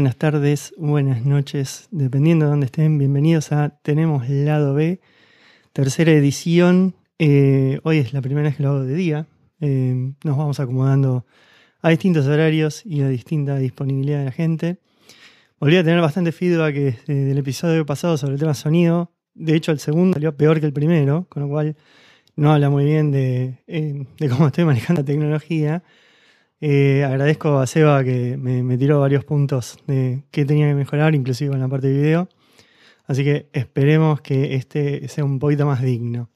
buenas tardes, buenas noches, dependiendo de dónde estén. Bienvenidos a Tenemos Lado B, tercera edición. Eh, hoy es la primera vez que lo hago de día. Eh, nos vamos acomodando a distintos horarios y a distinta disponibilidad de la gente. Volví a tener bastante feedback eh, del episodio pasado sobre el tema sonido. De hecho, el segundo salió peor que el primero, con lo cual no habla muy bien de, de cómo estoy manejando la tecnología. Eh, agradezco a Seba que me, tiró varios puntos de qué tenía que mejorar, inclusive en la parte de video. Así que esperemos que este sea un poquito más digno.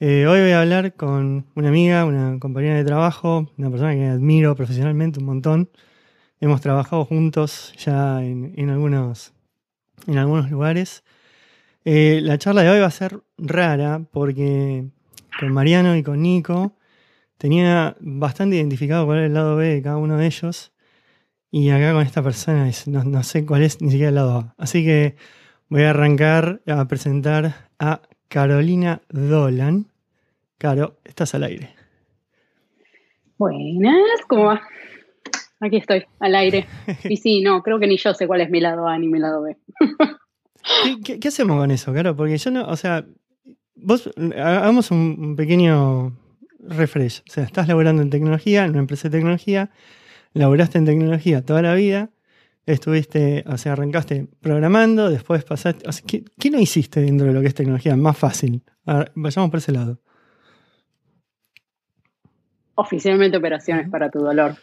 Eh, hoy voy a hablar con una amiga, una compañera de trabajo, una persona que admiro profesionalmente un montón. Hemos trabajado juntos ya en, algunos, en algunos lugares. Eh, la charla de hoy va a ser rara porque con Mariano y con Nico tenía bastante identificado cuál era el lado B de cada uno de ellos. Y acá con esta persona no, sé cuál es ni siquiera el lado A. Así que voy a arrancar a presentar a Carolina Dolan. Caro, estás al aire. Buenas, ¿cómo va? Aquí estoy, al aire. Y sí, no, creo que ni yo sé cuál es mi lado A ni mi lado B. ¿Qué, hacemos con eso, Caro? Porque yo no, o sea, vos hagamos un pequeño refresh. O sea, estás laborando en tecnología, en una empresa de tecnología, laboraste en tecnología toda la vida, estuviste, o sea, arrancaste programando, después pasaste. ¿qué, no hiciste dentro de lo que es tecnología? Más fácil. vayamos por ese lado. Oficialmente operaciones para tu dolor.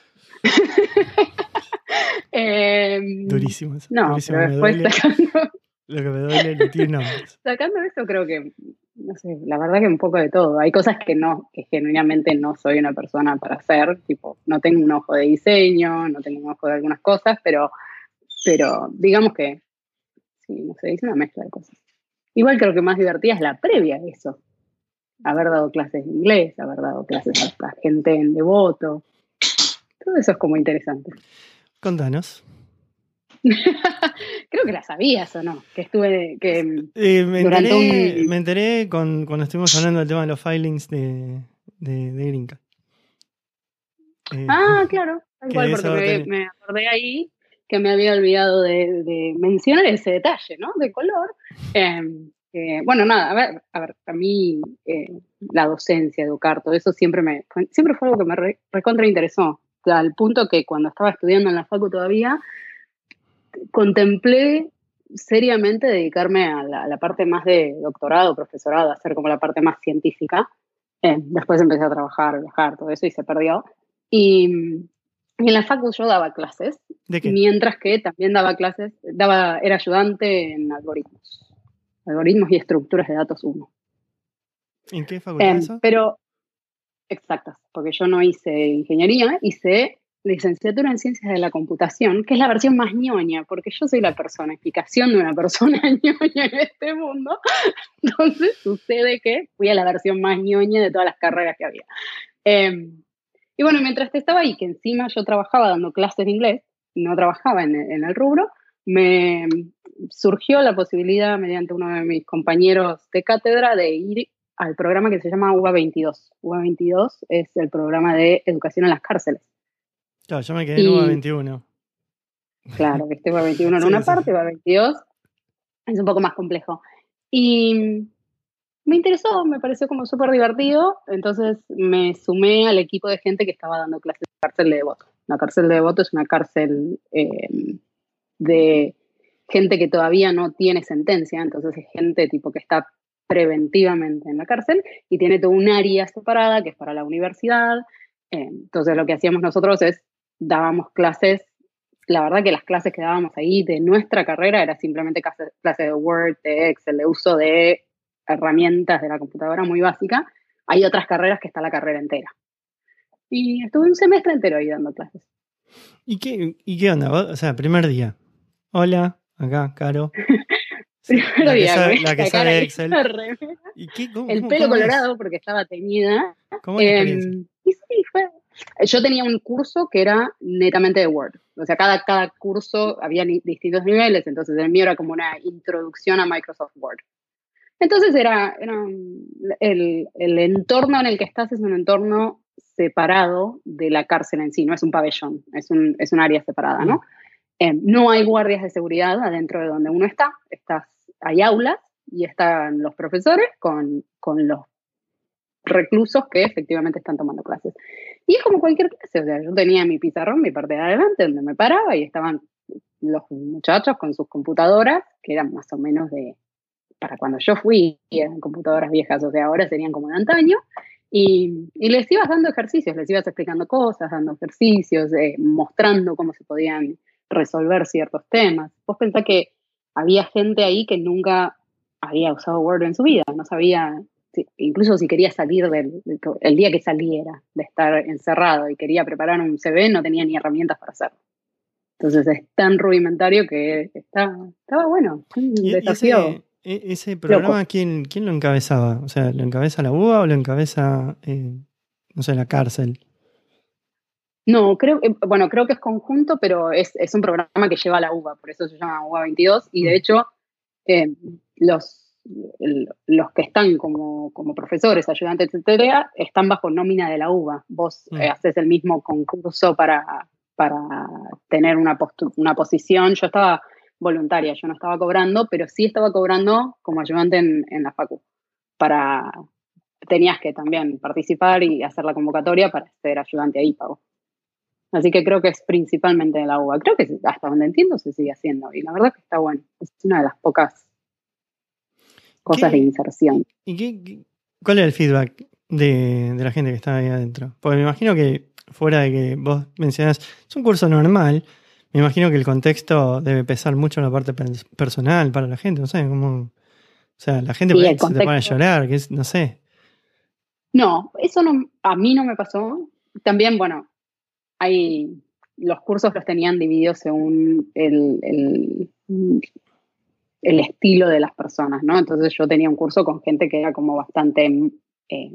Durísimo eso. No, pero después sacando... Lo que me duele no tiene. Sacando eso creo que no sé, la verdad que un poco de todo. Hay cosas que no, que genuinamente no soy una persona para hacer, tipo, no tengo un ojo de diseño, no tengo un ojo de algunas cosas, pero, pero digamos que, sí, no sé, hice una mezcla de cosas. Igual creo que más divertida es la previa de eso. Haber dado clases de inglés, haber dado clases a gente en devoto. Todo eso es como interesante. Contanos. Creo que la sabías o no, que estuve que eh, me, enteré, me enteré con, cuando estuvimos hablando del tema de los filings de, de, Grinca. Eh, ah, claro, igual porque me, acordé ahí que me había olvidado de, mencionar ese detalle, ¿no? De color. Em, bueno, nada, a ver, a ver, a mí eh, la docencia, educar, todo eso siempre me siempre fue algo que me re, recontra interesó, al punto que cuando estaba estudiando en la facu todavía, contemplé seriamente dedicarme a la, parte más de doctorado, profesorado, hacer como la parte más científica. Eh, después empecé a trabajar, viajar, todo eso y se perdió. Y, en la facu yo daba clases, mientras que también daba clases, daba, era ayudante en algoritmos, algoritmos y estructuras de datos 1. ¿En qué facultad? Eh, pero exactas, porque yo no hice ingeniería, hice licenciatura en Ciencias de la Computación, que es la versión más ñoña, porque yo soy la personificación de una persona ñoña en este mundo. Entonces sucede que fui a la versión más ñoña de todas las carreras que había. Em, y bueno, mientras estaba ahí, que encima yo trabajaba dando clases de inglés, no trabajaba en, en el rubro, me surgió la posibilidad, mediante uno de mis compañeros de cátedra, de ir al programa que se llama UBA 22. UBA 22 es el programa de educación en las cárceles. Claro, yo me quedé en UBA 21. Claro, que este UBA 21 en una parte, UBA 22 es un poco más complejo. Y me interesó, me pareció como súper divertido, entonces me sumé al equipo de gente que estaba dando clases en la cárcel de devoto. La cárcel de devoto es una cárcel eh, de gente que todavía no tiene sentencia, entonces es gente tipo que está preventivamente en la cárcel y tiene todo un área separada que es para la universidad. Eh, entonces lo que hacíamos nosotros es dábamos clases, la verdad que las clases que dábamos ahí de nuestra carrera era simplemente clases de Word, de Excel, de uso de herramientas de la computadora muy básica. Hay otras carreras que está la carrera entera. Y estuve un semestre entero ahí dando clases. ¿Y qué, y qué onda? O sea, primer día. Hola, acá, Caro. primer día, la que sabe Excel. ¿Y qué, el pelo colorado porque estaba teñida. ¿Cómo eh, y sí, fue, yo tenía un curso que era netamente de Word. O sea, cada, cada curso había distintos niveles, entonces el mío era como una introducción a Microsoft Word. Entonces era, el, el, entorno en el que estás es un entorno separado de la cárcel en sí, no es un pabellón, es un, es un área separada, ¿no? Em, no hay guardias de seguridad adentro de donde uno está, estás, hay aulas y están los profesores con, con los reclusos que efectivamente están tomando clases. Y es como cualquier clase, o sea, yo tenía mi pizarrón, mi parte de adelante, donde me paraba y estaban los muchachos con sus computadoras, que eran más o menos de, para cuando yo fui, eran computadoras viejas, o sea, ahora serían como de antaño, y, y les ibas dando ejercicios, les ibas explicando cosas, dando ejercicios, eh, mostrando cómo se podían resolver ciertos temas. Vos pensás que había gente ahí que nunca había usado Word en su vida, no sabía, incluso si quería salir del, el día que saliera de estar encerrado y quería preparar un CV, no tenía ni herramientas para hacerlo. Entonces es tan rudimentario que está, estaba bueno, un desafío. E, ese, programa, ¿quién, ¿quién, lo encabezaba? O sea, ¿lo encabeza la UBA o lo encabeza, eh, no sé, la cárcel? No, creo, bueno, creo que es conjunto, pero es, un programa que lleva la UBA, por eso se llama UBA 22, y de mm. hecho eh, los, los que están como, como, profesores, ayudantes, etcétera, están bajo nómina de la UBA. Vos mm. eh, haces el mismo concurso para, para tener una, una posición. Yo estaba voluntaria, yo no estaba cobrando, pero sí estaba cobrando como ayudante en, en la FACU. Para, tenías que también participar y hacer la convocatoria para ser ayudante ahí, pago. Así que creo que es principalmente de la UBA. Creo que hasta donde entiendo se sigue haciendo y la verdad que está bueno. Es una de las pocas cosas de inserción. ¿Y qué, cuál es el feedback de, la gente que está ahí adentro? Porque me imagino que fuera de que vos mencionas, es un curso normal, me imagino que el contexto debe pesar mucho en la parte personal para la gente, no sé, como... O sea, la gente se te pone a llorar, que es, no sé. No, eso no, a mí no me pasó. También, bueno, hay, los cursos los tenían divididos según el, el, el, estilo de las personas, ¿no? Entonces yo tenía un curso con gente que era como bastante, eh,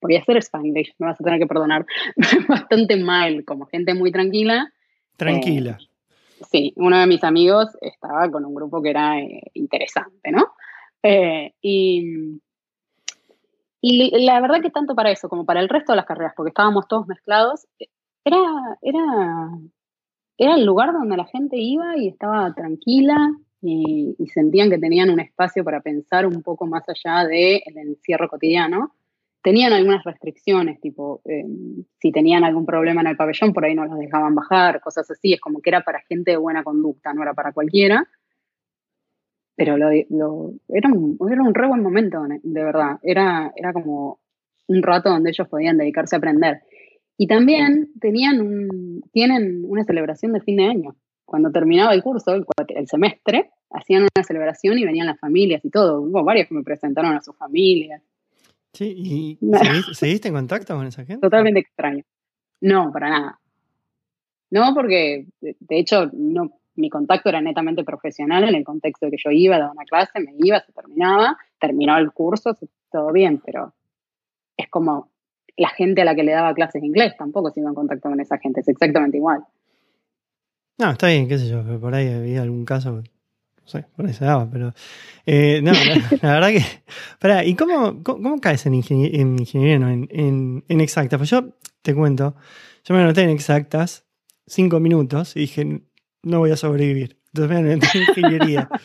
voy a hacer Spanglish, me vas a tener que perdonar, bastante mal, como gente muy tranquila. Tranquila. Eh, sí, uno de mis amigos estaba con un grupo que era eh, interesante, ¿no? Eh, y, y la verdad que tanto para eso como para el resto de las carreras, porque estábamos todos mezclados, era, era, era el lugar donde la gente iba y estaba tranquila y, sentían que tenían un espacio para pensar un poco más allá del encierro cotidiano. Tenían algunas restricciones, tipo, em, si tenían algún problema en el pabellón, por ahí no los dejaban bajar, cosas así. Es como que era para gente de buena conducta, no era para cualquiera. Pero lo, era, un, era un re buen momento, de verdad. Era, era como un rato donde ellos podían dedicarse a aprender. Y también tenían tienen una celebración de fin de año. Cuando terminaba el curso, el, semestre, hacían una celebración y venían las familias y todo. Hubo varios que me presentaron a sus familias. Sí, ¿y seguiste en contacto con esa gente? Totalmente extraño. No, para nada. No, porque de hecho no, mi contacto era netamente profesional en el contexto de que yo iba, daba una clase, me iba, se terminaba, terminó el curso, todo bien, pero es como la gente a la que le daba clases de inglés tampoco se iba en contacto con esa gente, es exactamente igual. No, está bien, qué sé yo, por ahí había algún caso, no sé, por ahí se daba, pero... Eh, no, la, verdad que... Pará, ¿y cómo, cómo, caes en, ingeniería, no, en, en, exactas? Pues yo te cuento, yo me anoté en exactas cinco minutos y dije, no voy a sobrevivir. Entonces me anoté en ingeniería.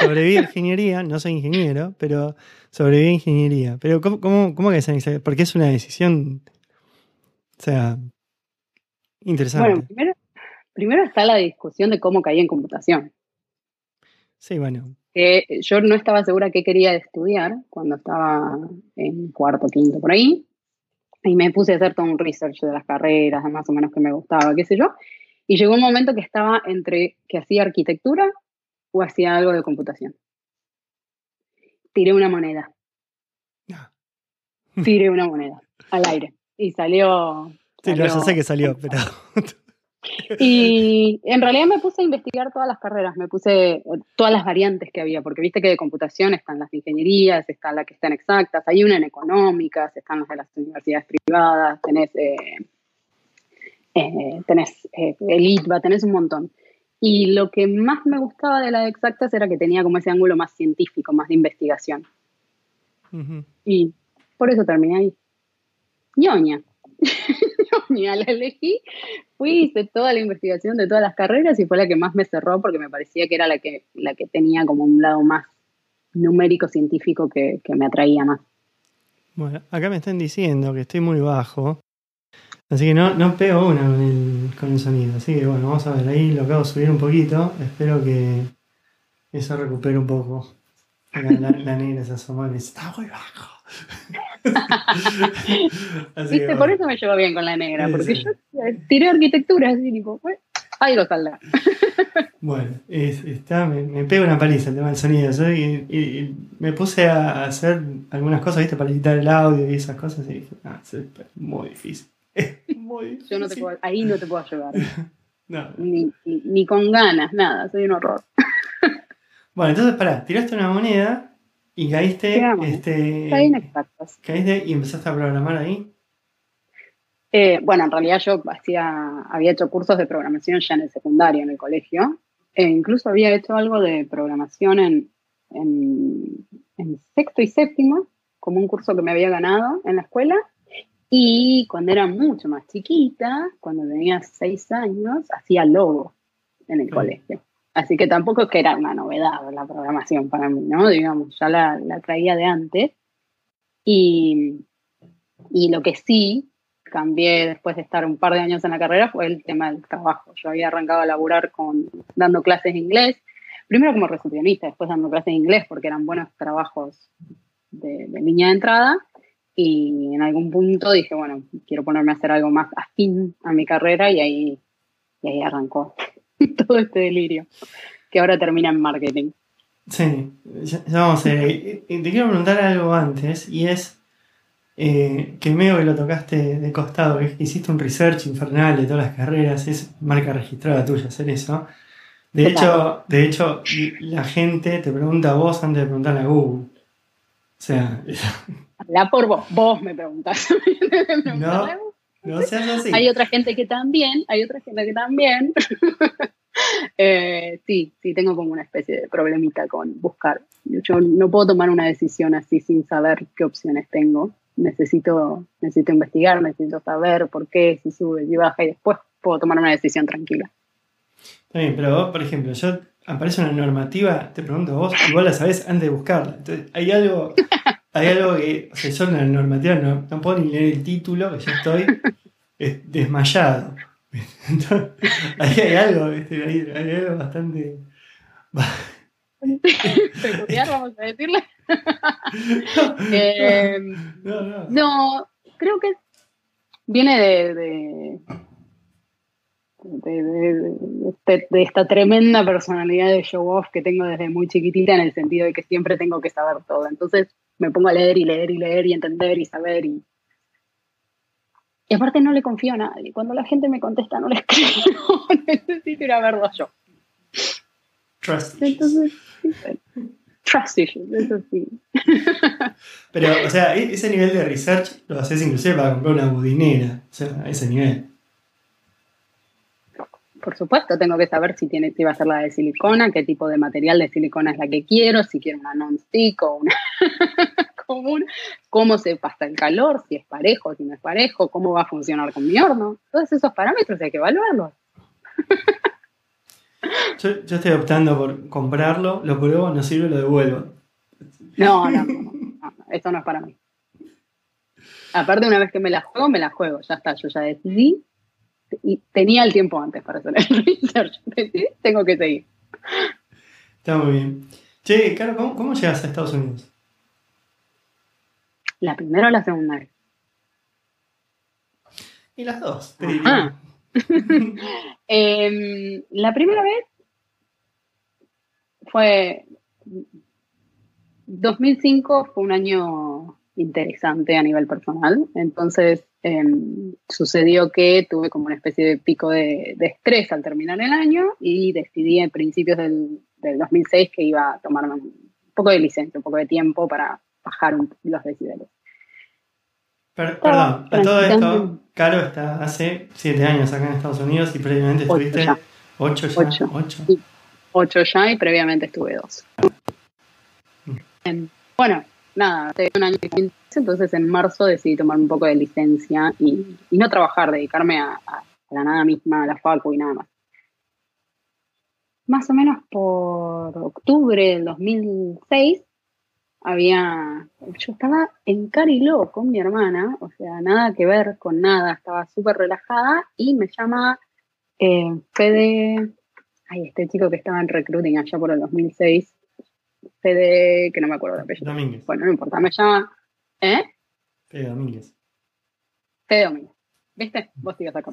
sobreviví a ingeniería, no soy ingeniero, pero sobreviví a ingeniería. Pero ¿cómo, cómo, cómo que se Porque es una decisión, o sea, interesante. Bueno, primero, primero está la discusión de cómo caí en computación. Sí, bueno. yo no estaba segura qué quería estudiar cuando estaba en cuarto, quinto, por ahí. Y me puse a hacer todo un research de las carreras, más o menos que me gustaba, qué sé yo. Y llegó un momento que estaba entre que hacía arquitectura o hacía algo de computación. Tiré una moneda. Ah. Tiré una moneda al aire y salió. Sí, yo sé que salió, pero. Y en realidad me puse a investigar todas las carreras, me puse eh, todas las variantes que había, porque viste que de computación están las ingenierías, están las que están exactas, hay una en económicas, están las de las universidades privadas, tenés, eh, eh, tenés el ITBA, tenés un montón. Y lo que más me gustaba de la de exactas era que tenía como ese ángulo más científico, más de investigación. Y por eso terminé ahí. ñoña. Ñoña la elegí fui, hice toda la investigación de todas las carreras y fue la que más me cerró porque me parecía que era la que, la que tenía como un lado más numérico científico que, me atraía más. Bueno, acá me están diciendo que estoy muy bajo. Así que no, no pego una con el, con el sonido. Así que bueno, vamos a ver. Ahí lo acabo de subir un poquito. Espero que eso recupere un poco. La, la, negra se asomó y está muy bajo. ¿Viste? Por eso me llevo bien con la negra, porque yo tiré arquitectura así, tipo, algo saldrá. bueno, está, me, pego una paliza el tema del sonido. y, me puse a hacer algunas cosas, ¿viste? Para editar el audio y esas cosas, y dije, ah, es muy difícil. muy difícil. Yo no te puedo, ahí no te puedo ayudar. Ni, ni, con ganas, nada, soy un horror. bueno, entonces, pará, tiraste una moneda y caíste, este, caíste y empezaste a programar ahí. Eh, bueno, en realidad yo hacía, había hecho cursos de programación ya en el secundario, en el colegio. E incluso había hecho algo de programación en, en, sexto y séptimo, como un curso que me había ganado en la escuela. Y cuando era mucho más chiquita, cuando tenía seis años, hacía logo en el colegio. Así que tampoco es que era una novedad la programación para mí, ¿no? Digamos, ya la, traía de antes. Y, y, lo que sí cambié después de estar un par de años en la carrera fue el tema del trabajo. Yo había arrancado a laburar con, dando clases de inglés, primero como recepcionista, después dando clases de inglés porque eran buenos trabajos de, de línea de entrada. Y en algún punto dije, bueno, quiero ponerme a hacer algo más afín a mi carrera y ahí, y ahí arrancó. todo este delirio, que ahora termina en marketing. Sí, ya, vamos ver. Te quiero preguntar algo antes, y es eh, que medio que lo tocaste de costado, que hiciste un research infernal de todas las carreras, es marca registrada tuya hacer eso. De hecho, de hecho, la gente te pregunta a vos antes de preguntarle a Google. O sea. La por vos, vos me preguntas. no, no seas así. Hay otra gente que también, hay otra gente que también. Eh, sí, sí, tengo como una especie de problemita con buscar. Yo no puedo tomar una decisión así sin saber qué opciones tengo. Necesito, necesito investigar, necesito saber por qué, si sube, y baja, y después puedo tomar una decisión tranquila. Bien, pero vos, por ejemplo, yo aparece una normativa, te pregunto vos, igual la sabés antes de buscarla. Entonces, hay algo hay algo que, o sea, yo en la normativa no, no puedo ni leer el título, que yo estoy desmayado. Ahí hay algo, ¿viste? Hay, hay algo bastante... peculiar, vamos a decirle. eh, no, no. no, creo que viene de, de, de, de, esta tremenda personalidad de show off que tengo desde muy chiquitita en el sentido de que siempre tengo que saber todo. Entonces, me pongo a leer y leer y leer y entender y saber y... Y aparte no le confío a nadie. Cuando la gente me contesta no les creo. Necesito ir a verlo yo. Trust Entonces, trust issues, eso sí. Pero, o sea, e-, ese nivel de research lo haces inclusive para comprar una budinera. O sea, a ese nivel por supuesto, tengo que saber si, tiene, si va a ser la de silicona, qué tipo de material de silicona es la que quiero, si quiero una non-stick o una común, cómo se pasa el calor, si es parejo, si no es parejo, cómo va a funcionar con mi horno. Todos esos parámetros hay que evaluarlos. yo, estoy optando por comprarlo, lo pruebo, no sirve, lo devuelvo. No, no, no, no, esto no es para mí. Aparte, una vez que me la juego, me la juego, ya está, yo ya decidí y tenía el tiempo antes para hacer el research. Tengo que seguir. Está muy bien. Che, Caro, ¿cómo, ¿cómo, llegas a Estados Unidos? ¿La primera o la segunda vez? Y las dos, em, la primera vez fue 2005 fue un año interesante a nivel personal. Entonces em, sucedió que tuve como una especie de pico de, estrés al terminar el año y decidí en principios del, 2006 que iba a tomarme un poco de licencia, un poco de tiempo para bajar los decibeles. perdón, a todo esto, Caro está hace siete años acá en Estados Unidos y previamente estuviste ocho ya. Ocho, ocho. ya y previamente estuve dos. Mm. Em, bueno, nada, un año entonces en marzo decidí tomar un poco de licencia y, no trabajar, dedicarme a, la nada misma, la facu y nada más. Más o menos por octubre del 2006 había, yo estaba en Cariló con mi hermana, o sea, nada que ver con nada, estaba súper relajada y me llama eh, Fede, ay, este chico que estaba en recruiting allá por el 2006, Fede, que no me acuerdo de apellido. Domínguez. Bueno, no importa, me llama, ¿eh? Fede Domínguez. Fede Domínguez, ¿viste? Vos sigues acá.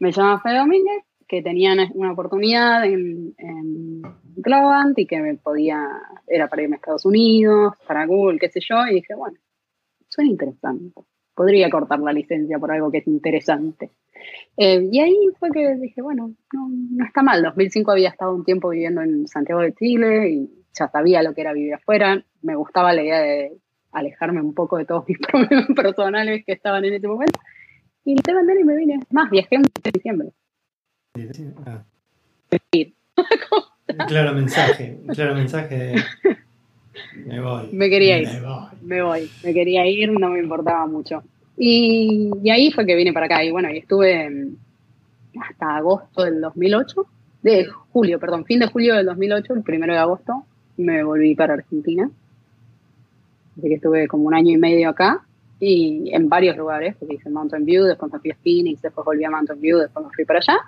Me llama Fede Domínguez que tenían una oportunidad en, en Globant y que me podía, era para irme a Estados Unidos, para Google, qué sé yo, y dije, bueno, suena interesante. Podría cortar la licencia por algo que es interesante. Eh, y ahí fue que dije, bueno, no, no está mal. 2005 había estado un tiempo viviendo en Santiago de Chile y ya sabía lo que era vivir afuera. Me gustaba la idea de alejarme un poco de todos mis problemas personales que estaban en ese momento. Y te mandé y me vine. Más, viajé en diciembre. Ah. claro mensaje, claro mensaje de me voy. Me quería ir. Me voy. Me quería ir, no me importaba mucho. Y, y, ahí fue que vine para acá. Y bueno, y estuve hasta agosto del 2008, de julio, perdón, fin de julio del 2008, el primero de agosto, me volví para Argentina. Así que estuve como un año y medio acá y en varios lugares, porque hice Mountain View, después me fui a Phoenix, después volví a Mountain View, después me fui para allá.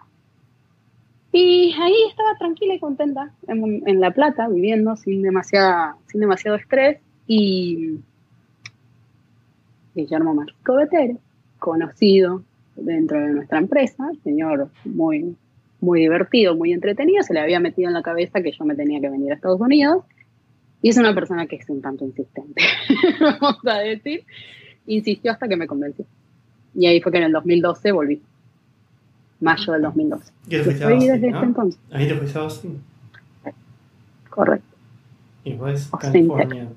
Y ahí estaba tranquila y contenta en, La Plata, viviendo sin, demasiada, sin demasiado estrés. Y Guillermo Marco Betero, conocido dentro de nuestra empresa, señor muy, muy divertido, muy entretenido, se le había metido en la cabeza que yo me tenía que venir a Estados Unidos. Y es una persona que es un tanto insistente, vamos a decir. Insistió hasta que me convenció. Y ahí fue que en el 2012 volví mayo del 2012. ¿Y te fuiste a Austin, desde ¿no? entonces. Ahí te fuiste a Austin. Correcto. Y después California.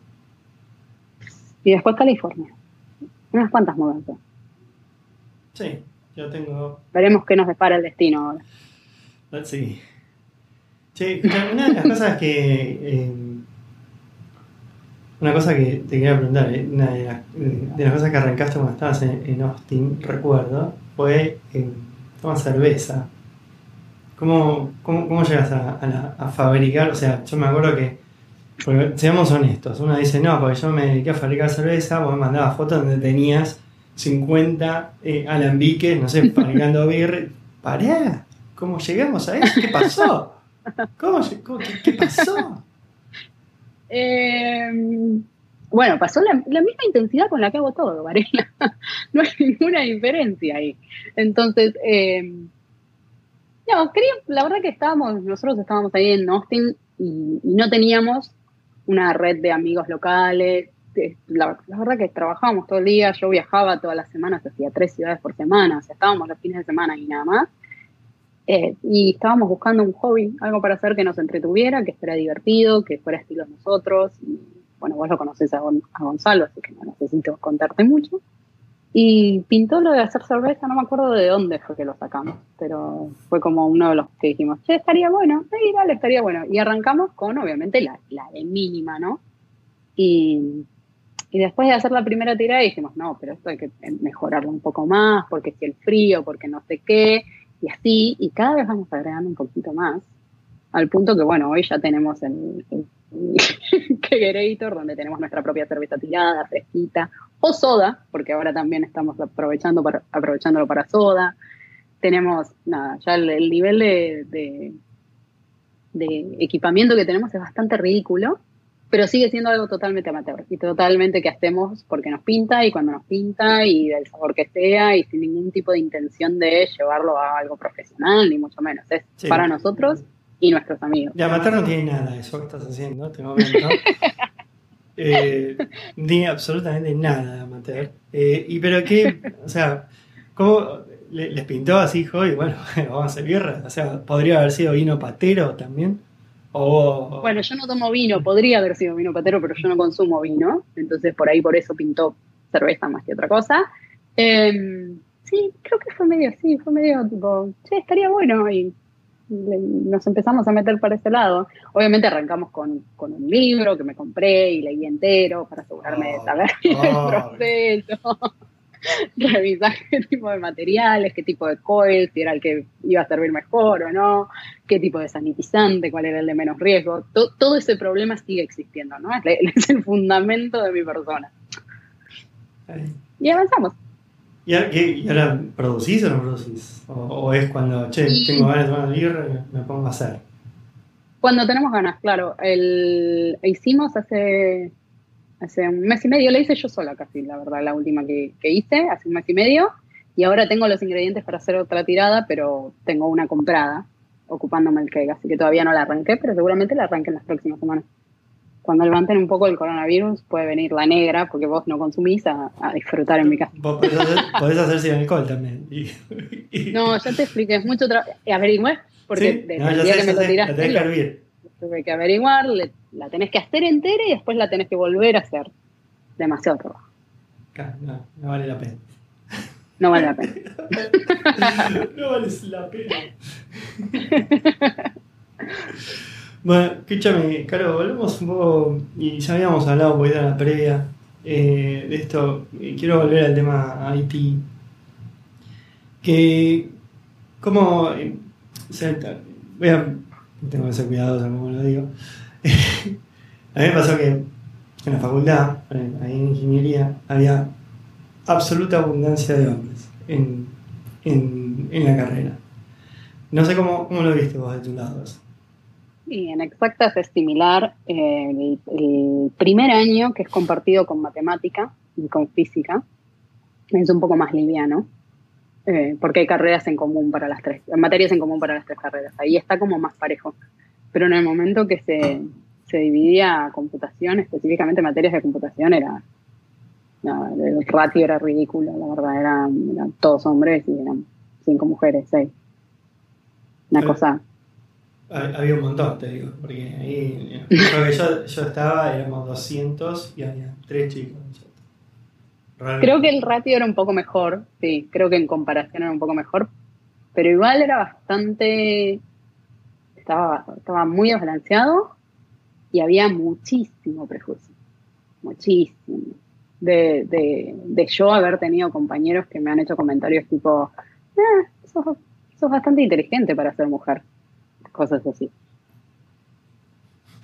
Y después California. Unas cuantas mudanzas. Sí, yo tengo. Veremos qué nos depara el destino ahora. Let's see. Sí, una de las cosas que. Eh, una cosa que te quería preguntar, eh, una de las, de las, cosas que arrancaste cuando estabas en, en Austin, recuerdo, fue. Eh, toma cerveza. ¿Cómo, cómo, cómo llegas a, a, fabricar? O sea, yo me acuerdo que, seamos honestos, uno dice, no, porque yo me dediqué a fabricar cerveza, vos me mandabas fotos donde tenías 50 eh, alambiques, no sé, fabricando birra. ¡Pará! ¿Cómo llegamos a eso? ¿Qué pasó? ¿Cómo, qué, pasó? Eh, bueno, pasó la, misma intensidad con la que hago todo, Varela. no hay ninguna diferencia ahí. Entonces, eh, no, la verdad que estábamos, nosotros estábamos ahí en Austin y, no teníamos una red de amigos locales. La, verdad que trabajábamos todo el día, yo viajaba todas las semanas, hacía tres ciudades por semana, o sea, estábamos los fines de semana y nada más. Eh, y estábamos buscando un hobby, algo para hacer que nos entretuviera, que fuera divertido, que fuera estilo nosotros. Y, bueno, vos lo conoces a, Gonzalo, así que no necesito contarte mucho. Y pintó lo de hacer cerveza, no me acuerdo de dónde fue que lo sacamos, pero fue como uno de los que dijimos, che, estaría bueno, sí, dale, estaría bueno. Y arrancamos con, obviamente, la, la de mínima, ¿no? Y, y después de hacer la primera tirada dijimos, no, pero esto hay que mejorarlo un poco más, porque si el frío, porque no sé qué, y así, y cada vez vamos agregando un poquito más, al punto que, bueno, hoy ya tenemos el, el Kegerator, donde tenemos nuestra propia cerveza tirada, fresquita, o soda, porque ahora también estamos aprovechando para, aprovechándolo para soda. Tenemos, nada, ya el, nivel de, de, equipamiento que tenemos es bastante ridículo, pero sigue siendo algo totalmente amateur y totalmente que hacemos porque nos pinta y cuando nos pinta y del sabor que sea y sin ningún tipo de intención de llevarlo a algo profesional, ni mucho menos. Es para nosotros y nuestros amigos. Ya, matar no tiene nada eso que estás haciendo en este momento. eh, ni absolutamente nada de amateur. Eh, y pero qué, o sea, ¿cómo les pintó así, hijo? Y bueno, vamos a hacer guerra. O sea, podría haber sido vino patero también. O... Bueno, yo no tomo vino, podría haber sido vino patero, pero yo no consumo vino. Entonces, por ahí, por eso pintó cerveza más que otra cosa. Em, sí, creo que fue medio así, fue medio tipo, che, estaría bueno. Y nos empezamos a meter para ese lado. Obviamente arrancamos con, un libro que me compré y leí entero para asegurarme de saber el proceso. revisar qué tipo de materiales, qué tipo de coil, si era el que iba a servir mejor o no, qué tipo de sanitizante, cuál era el de menos riesgo. todo ese problema sigue existiendo, ¿no? Es, el fundamento de mi persona. Y avanzamos. ¿Y, ahora producís o no producís? ¿O, es cuando, che, tengo ganas de tomar birra y me pongo a hacer? Cuando tenemos ganas, claro. El, hicimos hace hace un mes y medio, la hice yo sola casi, la verdad, la última que, hice, hace un mes y medio, y ahora tengo los ingredientes para hacer otra tirada, pero tengo una comprada ocupándome el cake, así que todavía no la arranqué, pero seguramente la arranque en las próximas semanas. Cuando levanten un poco el coronavirus, puede venir la negra, porque vos no consumís, a, disfrutar en mi casa. Vos podés hacer, podés hacer sin alcohol también. No, ya te expliqué, es mucho trabajo. Averigüé, porque desde el día que me lo tiraste tuve que averiguar, la tenés que hacer entera y después la tenés que volver a hacer. Demasiado trabajo. No, no vale la pena. No vale la pena. no vale la pena. bueno, escúchame, Caro, volvemos un poco, y ya habíamos hablado un poquito en la previa eh, de esto. Quiero volver al tema IT. Que, como, eh, o sea, voy a tengo que ser cuidadoso como lo digo. a mí me pasó que en la facultad, ahí en ingeniería, había absoluta abundancia de hombres en, la carrera. No sé cómo, cómo, lo viste vos de tu lado. Y en exactas es similar. el, primer año, que es compartido con matemática y con física, es un poco más liviano. Eh, porque hay carreras en común para las tres, materias en común para las tres carreras. Ahí está como más parejo. Pero en el momento que se, se dividía computación, específicamente materias de computación, era el ratio era ridículo, la verdad, eran, todos hombres y eran cinco mujeres, seis. Una cosa. Había un montón, te digo, porque ahí, que yo, yo estaba, éramos 200 y había tres chicos. Creo que el ratio era un poco mejor, sí, creo que en comparación era un poco mejor, pero igual era bastante, estaba, estaba muy desbalanceado y había muchísimo prejuicio, muchísimo. De, de, de, yo haber tenido compañeros que me han hecho comentarios tipo, eh, sos, sos bastante inteligente para ser mujer, cosas así.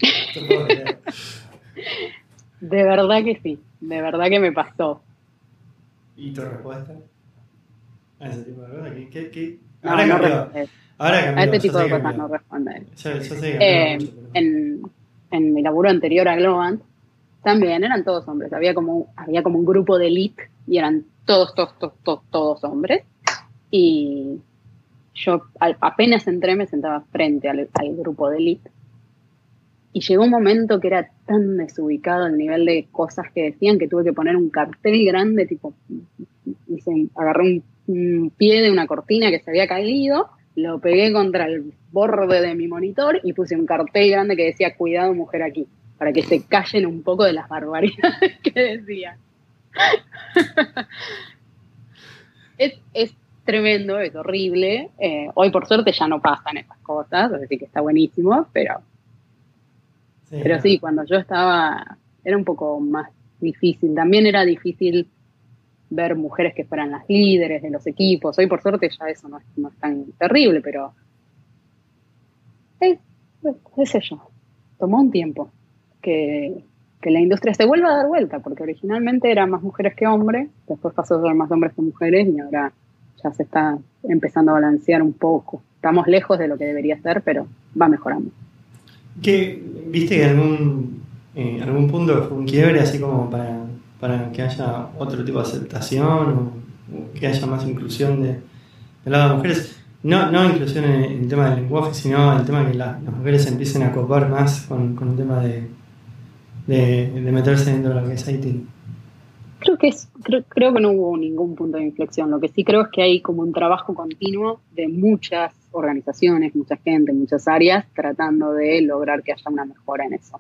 De verdad que sí, de verdad que me pasó. ¿Y tu respuesta? A ese tipo de cosas. ¿Qué, qué, Ahora no, cambió. Ahora cambió. A este tipo de cosas no responde. Yo, yo sé que eh, en, en mi laburo anterior a Globant, también eran todos hombres. Había como, había como un grupo de elite y eran todos, todos, todos, todos, hombres. Y yo apenas entré me sentaba frente al, al grupo de elite y llegó un momento que era tan desubicado el nivel de cosas que decían que tuve que poner un cartel grande, tipo, se agarré un, pie de una cortina que se había caído, lo pegué contra el borde de mi monitor y puse un cartel grande que decía, cuidado mujer aquí, para que se callen un poco de las barbaridades que decía. es, tremendo, es horrible. Eh, hoy por suerte ya no pasan esas cosas, así que está buenísimo, pero pero sí, cuando yo estaba, era un poco más difícil. También era difícil ver mujeres que fueran las líderes de los equipos. Hoy, por suerte, ya eso no es, tan terrible, pero. Qué sé yo. Tomó un tiempo que, que, la industria se vuelva a dar vuelta, porque originalmente eran más mujeres que hombres, después pasó a ser más hombres que mujeres y ahora ya se está empezando a balancear un poco. Estamos lejos de lo que debería ser, pero va mejorando. ¿Qué, ¿Viste que algún, eh, algún punto fue un quiebre así como para, para que haya otro tipo de aceptación o, que haya más inclusión de, de mujeres? No, no inclusión en, el tema del lenguaje, sino el tema de que las mujeres empiecen a copar más con, con el tema de, de, meterse dentro de lo que es IT. Creo que, es, creo, creo que no hubo ningún punto de inflexión. Lo que sí creo es que hay como un trabajo continuo de muchas organizaciones, mucha gente, muchas áreas, tratando de lograr que haya una mejora en eso.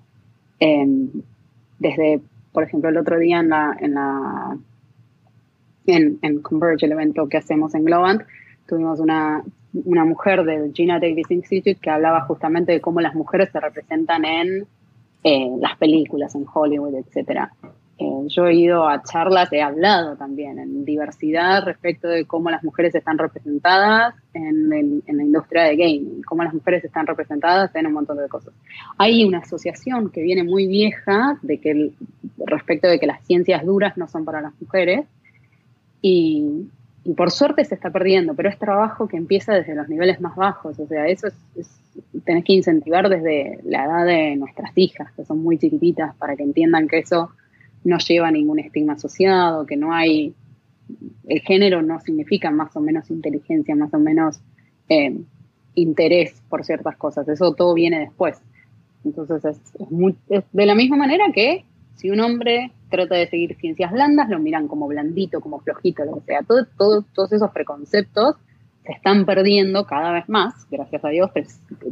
desde, por ejemplo, el otro día en la, en la en, Converge, el evento que hacemos en Globant, tuvimos una, una mujer del Gina Davis Institute que hablaba justamente de cómo las mujeres se representan en eh, las películas, en Hollywood, etc. Eh, yo he ido a charlas, he hablado también en diversidad respecto de cómo las mujeres están representadas en, la industria de gaming, cómo las mujeres están representadas en un montón de cosas. Hay una asociación que viene muy vieja de que respecto de que las ciencias duras no son para las mujeres y, por suerte se está perdiendo, pero es trabajo que empieza desde los niveles más bajos, o sea, eso es, tenés que incentivar desde la edad de nuestras hijas, que son muy chiquititas, para que entiendan que eso no lleva ningún estigma asociado, que no hay, el género no significa más o menos inteligencia, más o menos eh, interés por ciertas cosas, eso todo viene después. Entonces es, de la misma manera que si un hombre trata de seguir ciencias blandas, lo miran como blandito, como flojito, lo que sea. Todo, todos esos preconceptos se están perdiendo cada vez más, gracias a Dios,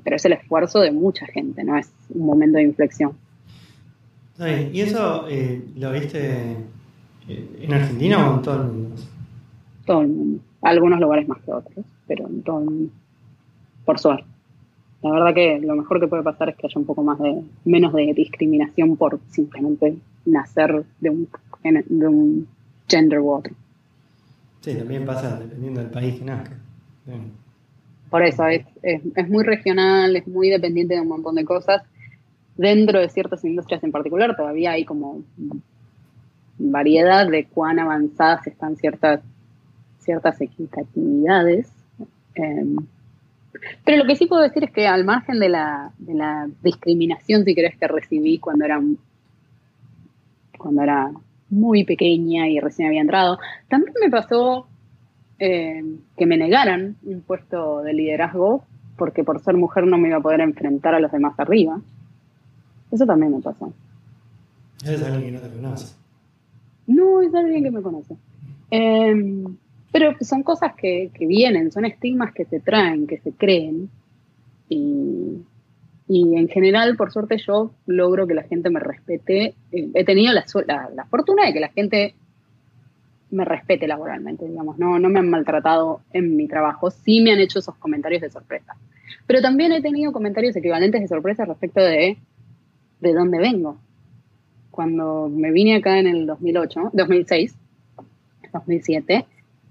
pero es el esfuerzo de mucha gente, no es un momento de inflexión. ¿Y eso eh, lo viste eh, en Argentina o en todo el mundo? Todo el mundo. Algunos lugares más que otros, pero en todo el mundo. Por suerte. La verdad que lo mejor que puede pasar es que haya un poco más de, menos de discriminación por simplemente nacer de un, de un gender u otro. Sí, también pasa dependiendo del país que nazca. Por eso, es, es, es muy regional, es muy dependiente de un montón de cosas dentro de ciertas industrias en particular todavía hay como variedad de cuán avanzadas están ciertas, ciertas equitatividades. Em, pero lo que sí puedo decir es que al margen de la, discriminación, si querés, que recibí cuando era, cuando era muy pequeña y recién había entrado, también me pasó em, que me negaran un puesto de liderazgo porque por ser mujer no me iba a poder enfrentar a los demás arriba. Eso también me pasó. Es alguien que no te conoce. No, es alguien que me conoce. Em, pero son cosas que, vienen, son estigmas que se traen, que se creen. Y, en general, por suerte, yo logro que la gente me respete. Eh, he tenido la, la, fortuna de que la gente me respete laboralmente, digamos. No, no me han maltratado en mi trabajo. Sí me han hecho esos comentarios de sorpresa. Pero también he tenido comentarios equivalentes de sorpresa respecto de de dónde vengo. Cuando me vine acá en el 2008, 2006, 2007,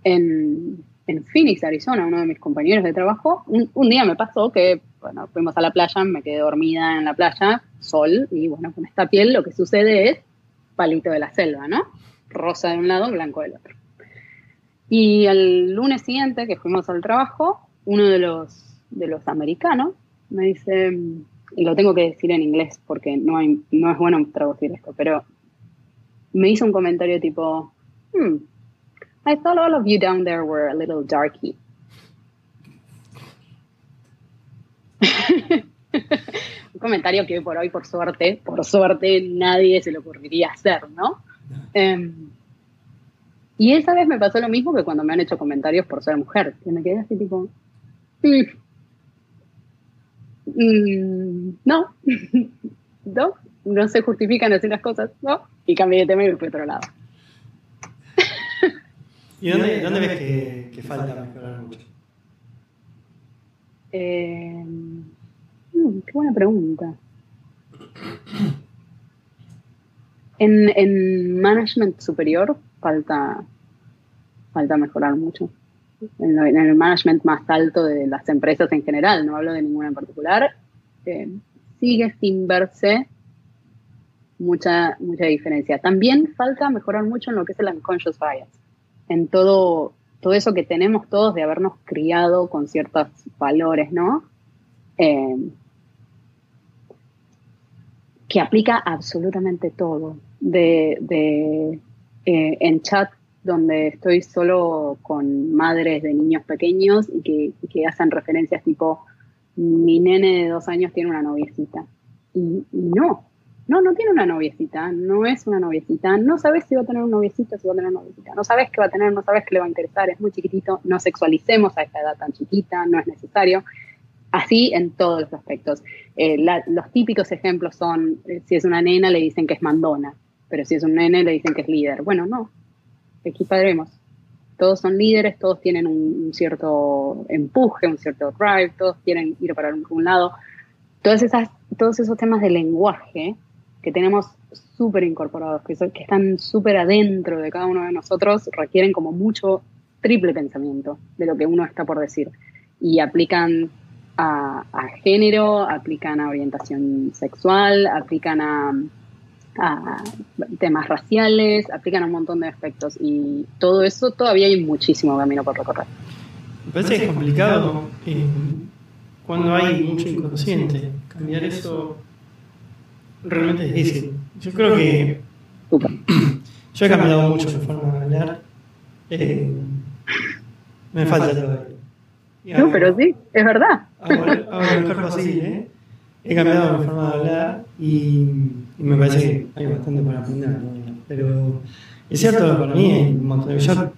en, en Phoenix, Arizona, uno de mis compañeros de trabajo, un, día me pasó que, bueno, fuimos a la playa, me quedé dormida en la playa, sol, y bueno, con esta piel lo que sucede es palito de la selva, ¿no? Rosa de un lado, blanco del otro. Y el lunes siguiente que fuimos al trabajo, uno de los, de los americanos me dice, y lo tengo que decir en inglés porque no, es bueno traducir esto, pero me hizo un comentario tipo, hmm, I thought all of you down there were a little darky. un comentario que por hoy, por suerte, por suerte, nadie se le ocurriría hacer, ¿no? Em, y esa vez me pasó lo mismo que cuando me han hecho comentarios por ser mujer, que me quedé así tipo, hmm, Mm, no, no, no se justifican así las cosas, no, y cambié de tema y me fui a otro lado. ¿Y dónde, dónde ves que, falta mejorar mucho? Eh, mm, qué buena pregunta. En, en management superior falta, falta mejorar mucho en, el management más alto de las empresas en general, no hablo de ninguna en particular, eh, sigue sin verse mucha, mucha diferencia. También falta mejorar mucho en lo que es el unconscious bias, en todo, todo eso que tenemos todos de habernos criado con ciertos valores, ¿no? Eh, que aplica absolutamente todo. De, de eh, en chat donde estoy solo con madres de niños pequeños y que, hacen referencias tipo, mi nene de dos años tiene una noviecita. Y, no, no, no tiene una noviecita, no es una noviecita, no sabes si va a tener un noviecito, si va a tener una noviecita, no sabes qué va a tener, no sabes qué le va a interesar, es muy chiquitito, no sexualicemos a esta edad tan chiquita, no es necesario. Así en todos los aspectos. Eh, los típicos ejemplos son, eh, si es una nena le dicen que es mandona, pero si es un nene le dicen que es líder. Bueno, no, equiparemos. Todos son líderes, todos tienen un, cierto empuje, un cierto drive, todos quieren ir para un, lado. Todas esas, todos esos temas de lenguaje que tenemos súper incorporados, que, están súper adentro de cada uno de nosotros, requieren como mucho triple pensamiento de lo que uno está por decir. Y aplican a, género, aplican a orientación sexual, aplican a, temas raciales, aplican a un montón de aspectos. Y todo eso todavía hay muchísimo camino por recorrer. Me parece que es complicado eh, cuando hay mucho inconsciente. Cambiar eso realmente es difícil. Yo creo que yo he cambiado mucho mi forma de hablar. Eh, me falta todavía. No, pero sí, es verdad. Hago, así, ¿eh? He cambiado mi forma de hablar y, me parece que hay bastante para aprender Pero es cierto, para mí, yo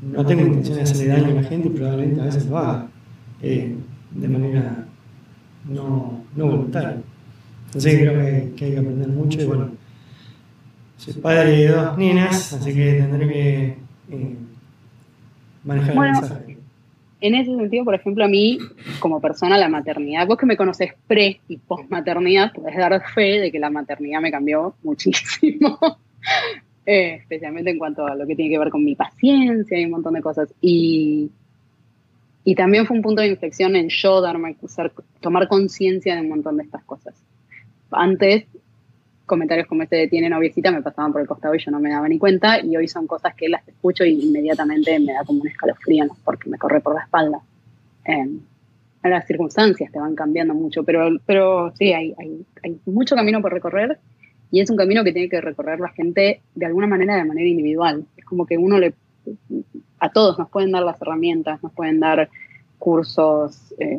no tengo intención de hacerle daño a la gente y probablemente a veces lo haga eh, de manera no, no voluntaria. Entonces creo que, que, hay que aprender mucho y bueno, soy padre de dos niñas, así que tendré que eh, manejar el mensaje. En ese sentido, por ejemplo, a mí, como persona, la maternidad, vos que me conoces pre y post maternidad, podés dar fe de que la maternidad me cambió muchísimo. Eh, especialmente en cuanto a lo que tiene que ver con mi paciencia y un montón de cosas. Y, y también fue un punto de inflexión en yo darme, tomar conciencia de un montón de estas cosas. Antes, comentarios como este de tiene noviecita me pasaban por el costado y yo no me daba ni cuenta, y hoy son cosas que las escucho y inmediatamente me da como un escalofrío, porque me corre por la espalda. Eh, las circunstancias te van cambiando mucho, pero, pero sí, hay, hay, hay mucho camino por recorrer y es un camino que tiene que recorrer la gente de alguna manera, de manera individual. Es como que uno le, a todos nos pueden dar las herramientas, nos pueden dar cursos eh,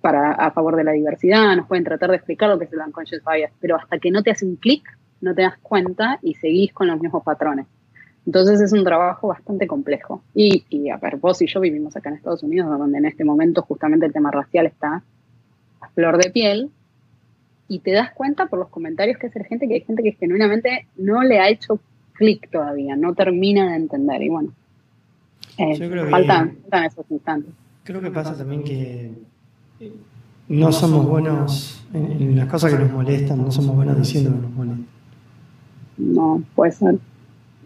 para, a favor de la diversidad, nos pueden tratar de explicar lo que es el unconscious bias, pero hasta que no te hace un clic, no te das cuenta y seguís con los mismos patrones. Entonces es un trabajo bastante complejo. Y, y a ver, vos y yo vivimos acá en Estados Unidos, donde en este momento justamente el tema racial está a flor de piel, y te das cuenta por los comentarios que hace la gente que hay gente que genuinamente no le ha hecho clic todavía, no termina de entender. Y bueno, eh, faltan, esos instantes. Creo que pasa también que no somos buenos en, las cosas que nos molestan, no somos buenos diciendo que nos molestan. No, puede ser.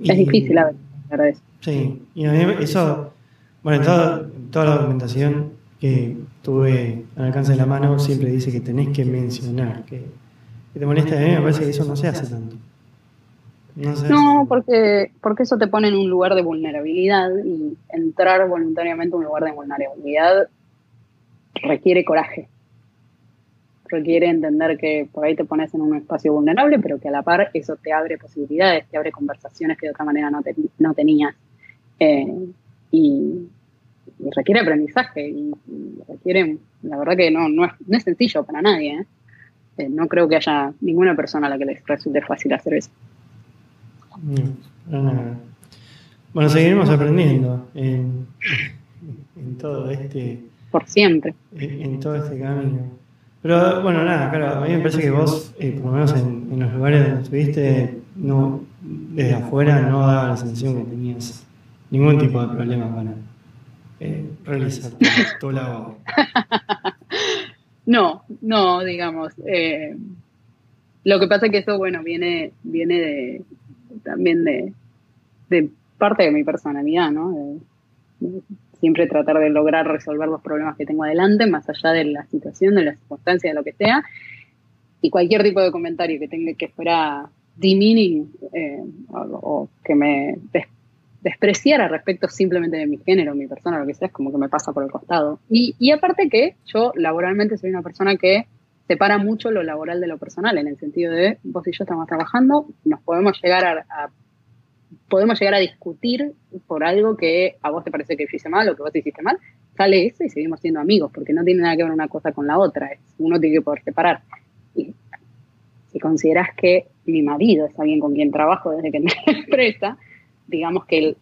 es difícil a veces, Sí, y a mí eso, bueno, en toda, toda la documentación que tuve al alcance de la mano, siempre dice que tenés que mencionar, que, te molesta de mí, me parece que eso no se hace tanto. No, porque, porque eso te pone en un lugar de vulnerabilidad y entrar voluntariamente a un lugar de vulnerabilidad requiere coraje. Requiere entender que por ahí te pones en un espacio vulnerable, pero que a la par eso te abre posibilidades, te abre conversaciones que de otra manera no, no tenías. Eh, y, requiere aprendizaje y, requiere, la verdad que no, no, es, sencillo para nadie. ¿eh? Eh, no creo que haya ninguna persona a la que les resulte fácil hacer eso. bueno, seguiremos aprendiendo en, todo este... Por siempre. En, todo este camino. Pero bueno, nada, claro, a mí me parece que vos, eh, por lo menos en, los lugares donde estuviste, no, desde afuera no daba la sensación que tenías ningún tipo de problema para eh, realizar todo No, no, digamos. Eh, lo que pasa es que eso, bueno, viene, viene de, también de, parte de mi personalidad, ¿no? Siempre tratar de lograr resolver los problemas que tengo adelante, más allá de la situación, de la circunstancia, de lo que sea. Y cualquier tipo de comentario que tenga que fuera demeaning eh, o, que me despreciar respecto simplemente de mi género, mi persona, lo que sea, es como que me pasa por el costado. Y, y aparte que yo laboralmente soy una persona que separa mucho lo laboral de lo personal, en el sentido de vos y yo estamos trabajando, nos podemos llegar a, podemos llegar a discutir por algo que a vos te parece que hiciste mal o que vos te hiciste mal, sale eso y seguimos siendo amigos, porque no tiene nada que ver una cosa con la otra, uno tiene que poder separar. Y si consideras que mi marido es alguien con quien trabajo desde que me empresa, digamos que el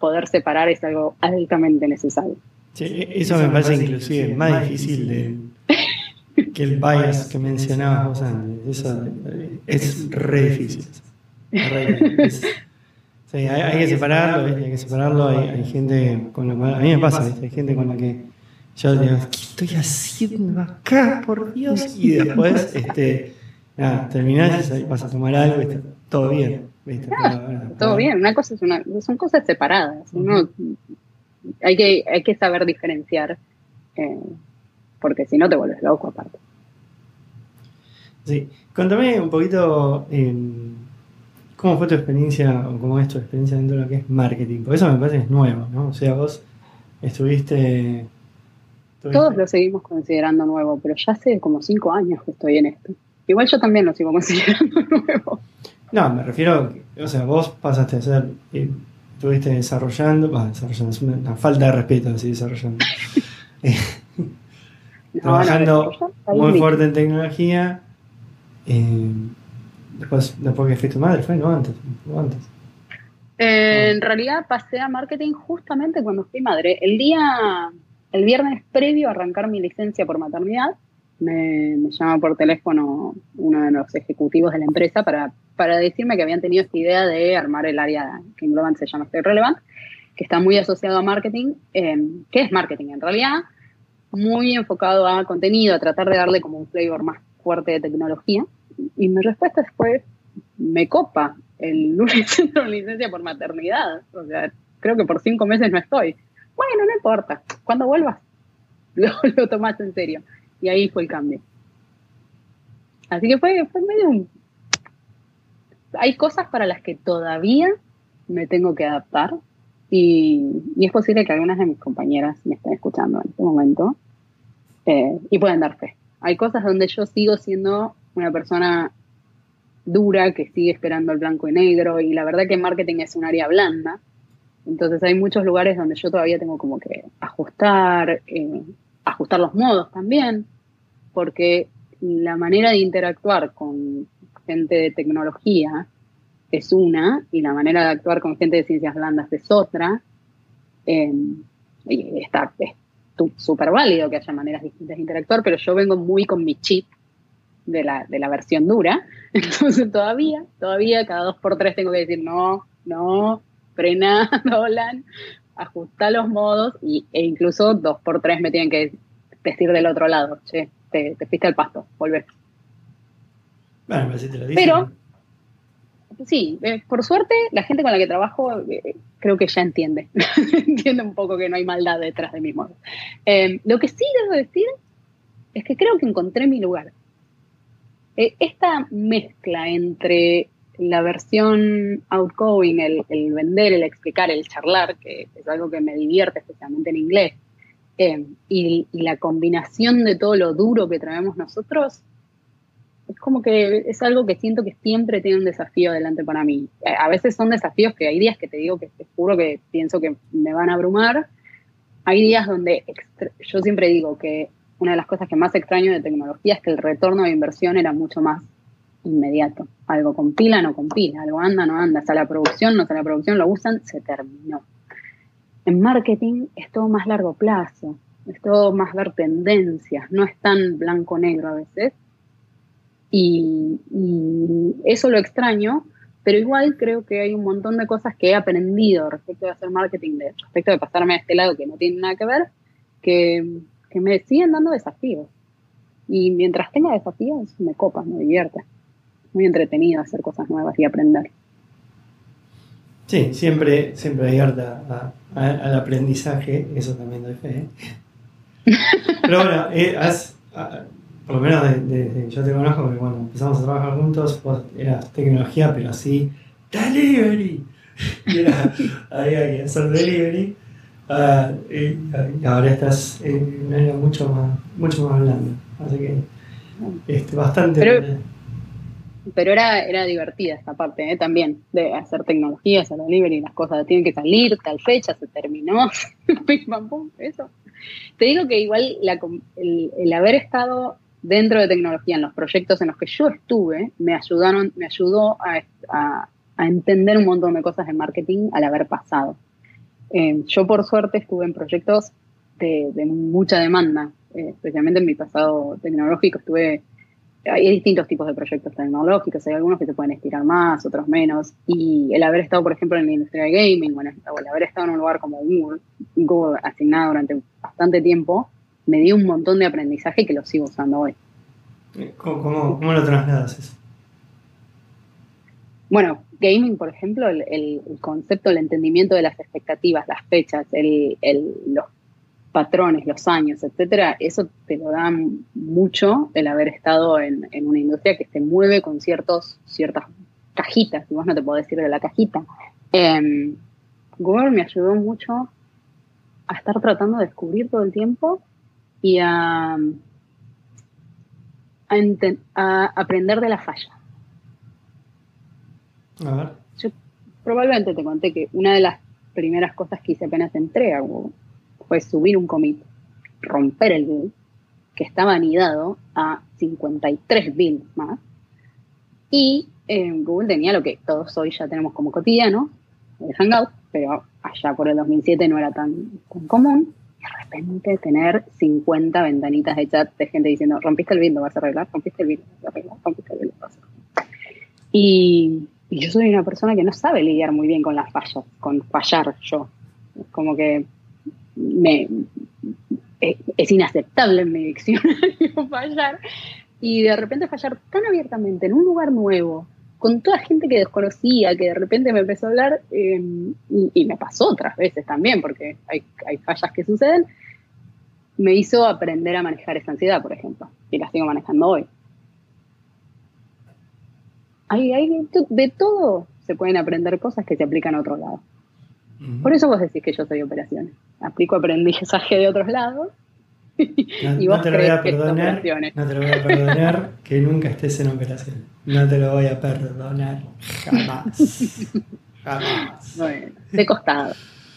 poder separar es algo altamente necesario. Sí, eso me parece inclusive más difícil de, que el bias que mencionabas vos antes. Eso es re difícil. sí, hay, que separarlo, hay que separarlo. Hay, gente con la cual, a mí me pasa, hay gente con la que yo digo, ¿qué estoy haciendo acá, por Dios? Y después, este, nada, terminás y vas a tomar algo y está todo bien. todo bien, una cosa es una, son cosas separadas. hay, que, hay que saber diferenciar, eh, porque si no te vuelves loco aparte. Sí, contame un poquito em, cómo fue tu experiencia o cómo es tu experiencia dentro de lo que es marketing, porque eso me parece que es nuevo, ¿no? O sea, vos estuviste... Todos lo seguimos considerando nuevo, pero ya hace como cinco años que estoy en esto. Igual yo también lo sigo considerando nuevo. No, me refiero, o sea, vos pasaste a ser, eh, estuviste desarrollando, desarrollando, es una, falta de respeto decir desarrollando. Eh, trabajando muy fuerte en tecnología. Eh, después, después que fuiste madre, fue, no antes. antes. En realidad pasé a marketing justamente cuando fui madre. El día, el viernes previo a arrancar mi licencia por maternidad, me, llama por teléfono uno de los ejecutivos de la empresa para, para decirme que habían tenido esta idea de armar el área que en se llama Stay Relevant, que está muy asociado a marketing. Eh, ¿Qué es marketing? En realidad, muy enfocado a contenido, a tratar de darle como un flavor más fuerte de tecnología. Y mi respuesta fue, me copa, el lunes centro licencia por maternidad. O sea, creo que por cinco meses no estoy. Bueno, no importa, cuando vuelvas lo, lo tomas en serio. Y ahí fue el cambio. Así que fue, fue medio un... Hay cosas para las que todavía me tengo que adaptar y, es posible que algunas de mis compañeras me estén escuchando en este momento eh, y pueden dar fe. Hay cosas donde yo sigo siendo una persona dura que sigue esperando el blanco y negro y la verdad que marketing es un área blanda. Entonces hay muchos lugares donde yo todavía tengo como que ajustar, eh, ajustar los modos también, porque la manera de interactuar con gente de tecnología es una y la manera de actuar con gente de ciencias blandas es otra. Eh, está súper válido que haya maneras distintas de interactuar, pero yo vengo muy con mi chip de la, de la versión dura, entonces todavía, todavía cada dos por tres tengo que decir no, no, frena, Dolan, ajusta los modos y, e incluso dos por tres me tienen que decir del otro lado, che, te, te fuiste al pasto, volver. Bueno, te lo Pero, sí, eh, por suerte, la gente con la que trabajo eh, creo que ya entiende. entiende un poco que no hay maldad detrás de mi modo. Eh, lo que sí debo decir es que creo que encontré mi lugar. Esta mezcla entre la versión outgoing, el, vender, el explicar, el charlar, que es algo que me divierte especialmente en inglés, y, la combinación de todo lo duro que traemos nosotros, es como que es algo que siento que siempre tiene un desafío delante para mí. A veces son desafíos que hay días que te digo que te juro que pienso que me van a abrumar. Hay días donde yo siempre digo que una de las cosas que más extraño de tecnología es que el retorno de inversión era mucho más inmediato. Algo compila, no compila, algo anda, no anda, sale la producción, no sale la producción, lo usan, se terminó. En marketing es todo más largo plazo, es todo más ver tendencias, no es tan blanco-negro a veces. Y, eso lo extraño, pero igual creo que hay un montón de cosas que he aprendido respecto de hacer marketing, de, respecto de pasarme a este lado que no tiene nada que ver, que, que me siguen dando desafíos. Y mientras tenga desafíos, me copa, me divierte. Muy entretenido hacer cosas nuevas y aprender. Sí, siempre, siempre abierta al aprendizaje, eso también doy fe. ¿eh? Pero bueno, eh, por lo menos desde yo te conozco, porque bueno, empezamos a trabajar juntos, vos eras tecnología, pero así, delivery. Y era, había que hacer delivery. Ah, y, ahora estás en un área mucho más, mucho más blanda. Así que este, bastante pero era, era divertida esta parte ¿eh? también, de hacer tecnología, hacer delivery, las cosas tienen que salir, tal fecha, se terminó, eso. Te digo que igual el, haber estado dentro de tecnología en los proyectos en los que yo estuve, me ayudaron, me ayudó a, entender un montón de cosas de marketing al haber pasado. Eh, yo por suerte estuve en proyectos de, mucha demanda, eh, especialmente en mi pasado tecnológico, estuve hay distintos tipos de proyectos tecnológicos, hay algunos que se pueden estirar más, otros menos, y el haber estado, por ejemplo, en la industria de gaming, o el haber estado en un lugar como Google, Google asignado durante bastante tiempo, me dio un montón de aprendizaje que lo sigo usando hoy. ¿Cómo, lo trasladas eso? Bueno, gaming, por ejemplo, el, concepto, el entendimiento de las expectativas, las fechas, los patrones, los años, etcétera, eso te lo da mucho el haber estado en, una industria que se mueve con ciertos, ciertas cajitas, y vos no te puedo decir de la cajita. Eh, Google me ayudó mucho a estar tratando de descubrir todo el tiempo y a, a, aprender de la falla. Yo probablemente te conté que una de las primeras cosas que hice apenas entré a Google fue subir un commit, romper el build, que estaba anidado a 53 builds más, y eh, Google tenía lo que todos hoy ya tenemos como cotidiano, el Hangout, pero allá por el 2007 no era tan, común. Y de repente tener 50 ventanitas de chat de gente diciendo, rompiste el build, lo vas a arreglar, rompiste el build, lo vas a arreglar, rompiste el build, lo vas a arreglar. Y, y yo soy una persona que no sabe lidiar muy bien con las fallas, con fallar yo. Como que me, es inaceptable en mi diccionario fallar. Y de repente fallar tan abiertamente en un lugar nuevo, con toda gente que desconocía, que de repente me empezó a hablar, em, y, me pasó otras veces también, porque hay, fallas que suceden, me hizo aprender a manejar esa ansiedad, por ejemplo, y la sigo manejando hoy. Hay, hay, de todo se pueden aprender cosas que se aplican a otro lado. Por eso vos decís que yo soy operaciones. Aplico aprendizaje de otros lados y vos no te lo voy a perdonar, no te lo voy a perdonar que nunca estés en operación. No te lo voy a perdonar jamás. jamás. Bueno, de costado.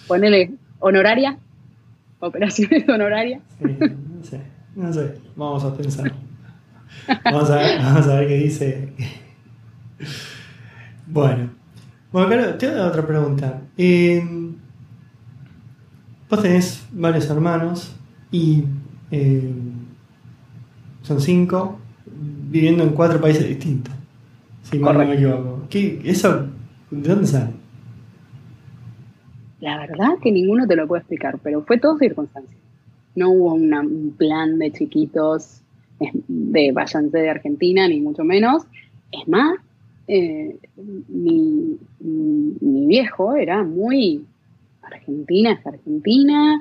Ponele honoraria, operaciones honorarias. Sí, no sé, no sé. Vamos a pensar. Vamos a ver, vamos a ver qué dice. Bueno. Bueno, claro, te hago otra pregunta. Eh, vos tenés varios hermanos y eh, son cinco, viviendo en cuatro países distintos. Si no me equivoco. ¿Eso de dónde sale? La verdad que ninguno te lo puede explicar, pero fue todo circunstancia. No hubo un plan de chiquitos de váyanse de Argentina, ni mucho menos. Es más, eh, mi, mi, viejo era muy Argentina es Argentina,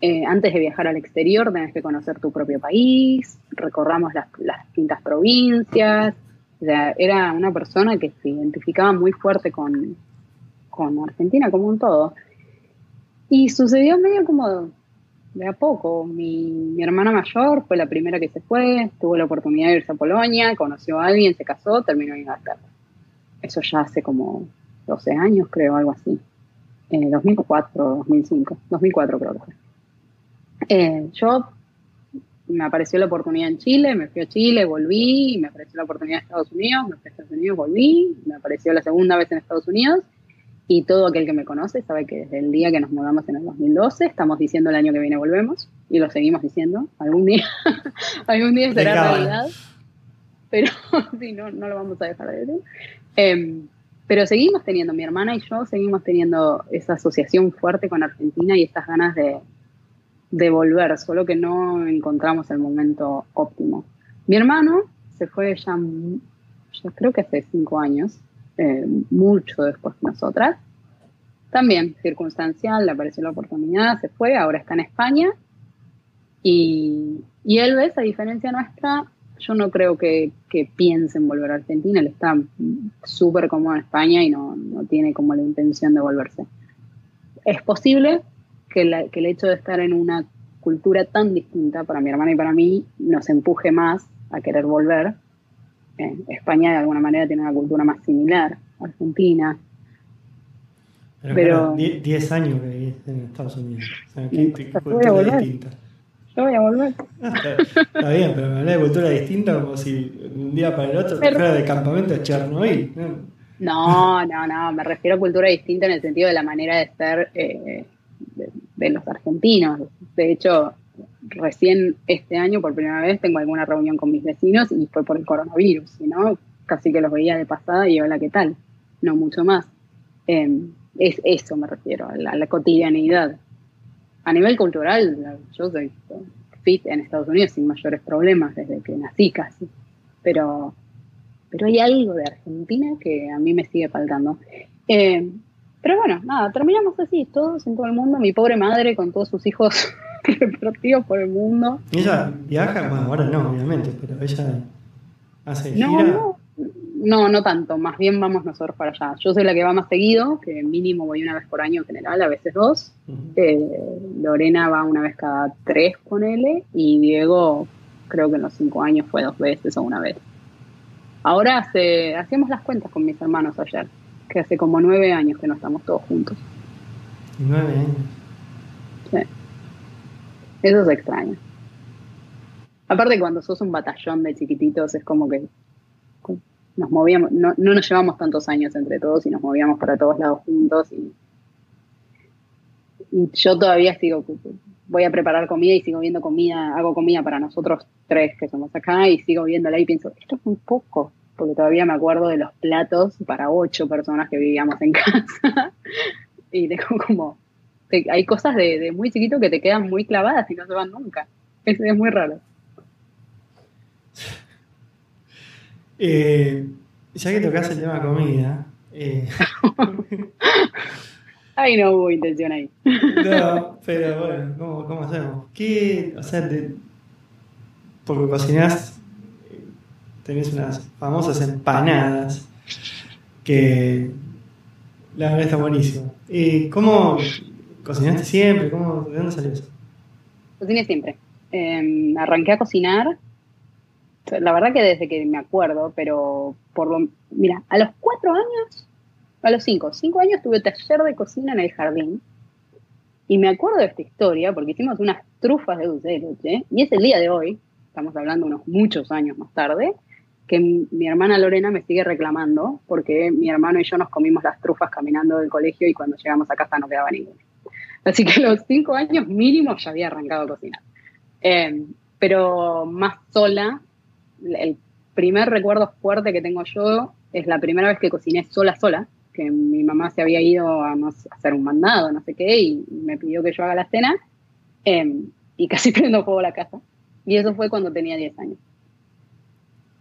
eh, antes de viajar al exterior tenés que conocer tu propio país, recorramos las, distintas provincias. Era una persona que se identificaba muy fuerte con, Argentina como un todo. Y sucedió medio como de a poco. Mi, hermana mayor fue la primera que se fue, tuvo la oportunidad de irse a Polonia, conoció a alguien, se casó, terminó en Inglaterra. Eso ya hace como 12 años, creo, algo así. En 2004, 2005, 2004 creo que fue. Eh, yo me apareció la oportunidad en Chile, me fui a Chile, volví, me apareció la oportunidad en Estados Unidos, me fui a Estados Unidos, volví, me apareció la segunda vez en Estados Unidos y todo aquel que me conoce sabe que desde el día que nos mudamos en el 2012 estamos diciendo el año que viene volvemos y lo seguimos diciendo. Algún día, algún día será realidad, pero sí, no, no lo vamos a dejar de decir. Em, pero seguimos teniendo, mi hermana y yo seguimos teniendo esa asociación fuerte con Argentina y estas ganas de, de volver, solo que no encontramos el momento óptimo. Mi hermano se fue ya, yo creo que hace cinco años, eh, mucho después que nosotras. También circunstancial, le apareció la oportunidad, se fue, ahora está en España. Y, y él, ves, a diferencia nuestra, yo no creo que, que piense en volver a Argentina, él está súper cómodo en España y no, no tiene como la intención de volverse. Es posible, que, el hecho de estar en una cultura tan distinta para mi hermana y para mí nos empuje más a querer volver. Eh, España de alguna manera tiene una cultura más similar, Argentina. Pero 10 años que viviste en Estados Unidos. O sea, cultura distinta. Yo voy a volver. Ah, está, bien, pero me habla de cultura distinta como si un día para el otro fuera de campamento a Chernobyl. No, no, no, me refiero a cultura distinta en el sentido de la manera de ser eh, de, los argentinos. De hecho, recién este año, por primera vez, tengo alguna reunión con mis vecinos y fue por el coronavirus, ¿no? Casi que los veía de pasada y hola, ¿qué tal? No mucho más. Em, es eso me refiero, a la, cotidianidad. A nivel cultural, yo soy fit en Estados Unidos sin mayores problemas desde que nací casi. pero, pero hay algo de Argentina que a mí me sigue faltando. Eh, pero bueno, nada, terminamos así, todos en todo el mundo, mi pobre madre con todos sus hijos repartidos por el mundo. ¿Y ella viaja? Bueno, ahora no, obviamente, pero ella hace gira. No, no, no, tanto, más bien vamos nosotros para allá. Yo soy la que va más seguido, que mínimo voy una vez por año en general, a veces dos. Eh, Lorena va una vez cada tres con él y Diego creo que en los cinco años fue dos veces o una vez. Ahora hace, hacemos las cuentas con mis hermanos ayer, que hace como nueve años que no estamos todos juntos. Nueve años. Sí. Eso es extraño. Aparte cuando sos un batallón de chiquititos es como que nos movíamos, no, no, nos llevamos tantos años entre todos y nos movíamos para todos lados juntos y, yo todavía sigo, voy a preparar comida y sigo viendo comida, hago comida para nosotros tres que somos acá y sigo viéndola y pienso, esto es un poco, porque todavía me acuerdo de los platos para ocho personas que vivíamos en casa y tengo como, hay cosas de, de, muy chiquito que te quedan muy clavadas y no se van nunca, es, es muy raro. Eh, ya que tocas el tema comida. Eh... Ay, no hubo intención ahí. No, pero bueno, ¿cómo, cómo hacemos? ¿Qué, o sea, te, porque cocinás, tenés unas famosas empanadas que la verdad está buenísimo. ¿Y cómo cocinaste siempre? ¿Cómo, ¿De dónde salió eso? Cociné siempre. Eh, arranqué a cocinar la verdad que desde que me acuerdo, pero por lo, mira, a los cuatro años, a los cinco, cinco años tuve taller de cocina en el jardín. Y me acuerdo de esta historia porque hicimos unas trufas de dulce de leche. Y es el día de hoy, estamos hablando unos muchos años más tarde, que mi, hermana Lorena me sigue reclamando porque mi hermano y yo nos comimos las trufas caminando del colegio y cuando llegamos a casa no quedaba ninguna. Así que a los cinco años mínimo ya había arrancado a cocinar. Eh, pero más sola el primer recuerdo fuerte que tengo yo es la primera vez que cociné sola, sola, que mi mamá se había ido a, hacer un mandado, no sé qué, y me pidió que yo haga la cena, em, y casi prendo fuego la casa. Y eso fue cuando tenía 10 años.